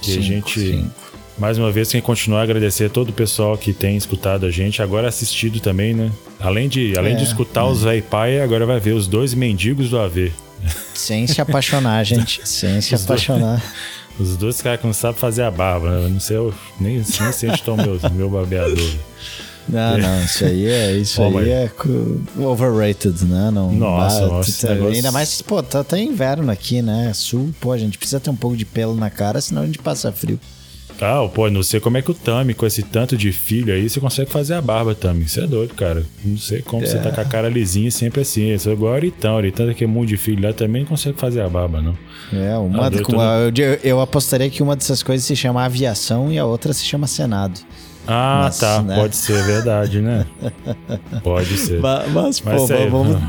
Que cinco, a gente. Cinco. Mais uma vez, tem que continuar a agradecer todo o pessoal que tem escutado a gente, agora assistido também, né? Além de, além é, de escutar é. os Zé Pai, agora vai ver os dois mendigos do AV. Sem se apaixonar, <laughs> gente. Sem se apaixonar. Dois, <laughs> os dois caras que não sabem fazer a barba, né? Não sei, eu, nem, nem sei onde estão meus, meu barbeador. Não, não, <laughs> isso aí é, isso oh, aí é overrated, né? Não, nossa, nossa tá, negócio... Ainda mais, pô, tá, tá inverno aqui, né? Sul, pô, a gente precisa ter um pouco de pelo na cara, senão a gente passa frio. Ah, pô, não sei como é que o Tami, com esse tanto de filho aí, você consegue fazer a barba, Tami. Isso é doido, cara. Não sei como é. você tá com a cara lisinha sempre assim. Isso é igual o Aritão. Aritão que daquele monte de filho lá também não consegue fazer a barba, não. É, uma. Com, eu, eu apostaria que uma dessas coisas se chama aviação e a outra se chama Senado. Ah, mas, tá. Né? Pode ser verdade, né? Pode ser. Mas, mas, mas pô, é, vamos...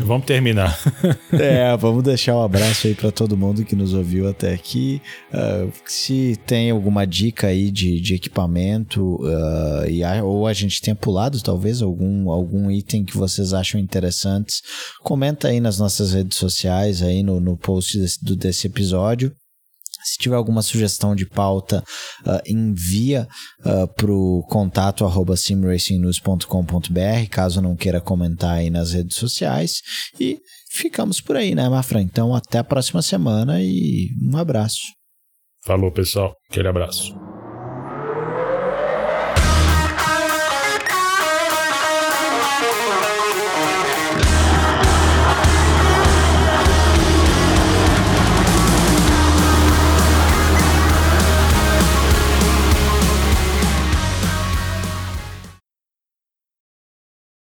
vamos terminar. <laughs> É, vamos deixar um abraço aí para todo mundo que nos ouviu até aqui. Uh, se tem alguma dica aí de, de equipamento uh, e a, ou a gente tenha pulado talvez algum, algum item que vocês acham interessantes, comenta aí nas nossas redes sociais aí no, no post desse, do, desse episódio. Se tiver alguma sugestão de pauta, uh, envia uh, para o contato arroba simracingnews.com.br, caso não queira comentar aí nas redes sociais. E ficamos por aí, né, Mafra? Então, até a próxima semana e um abraço. Falou, pessoal. Aquele abraço.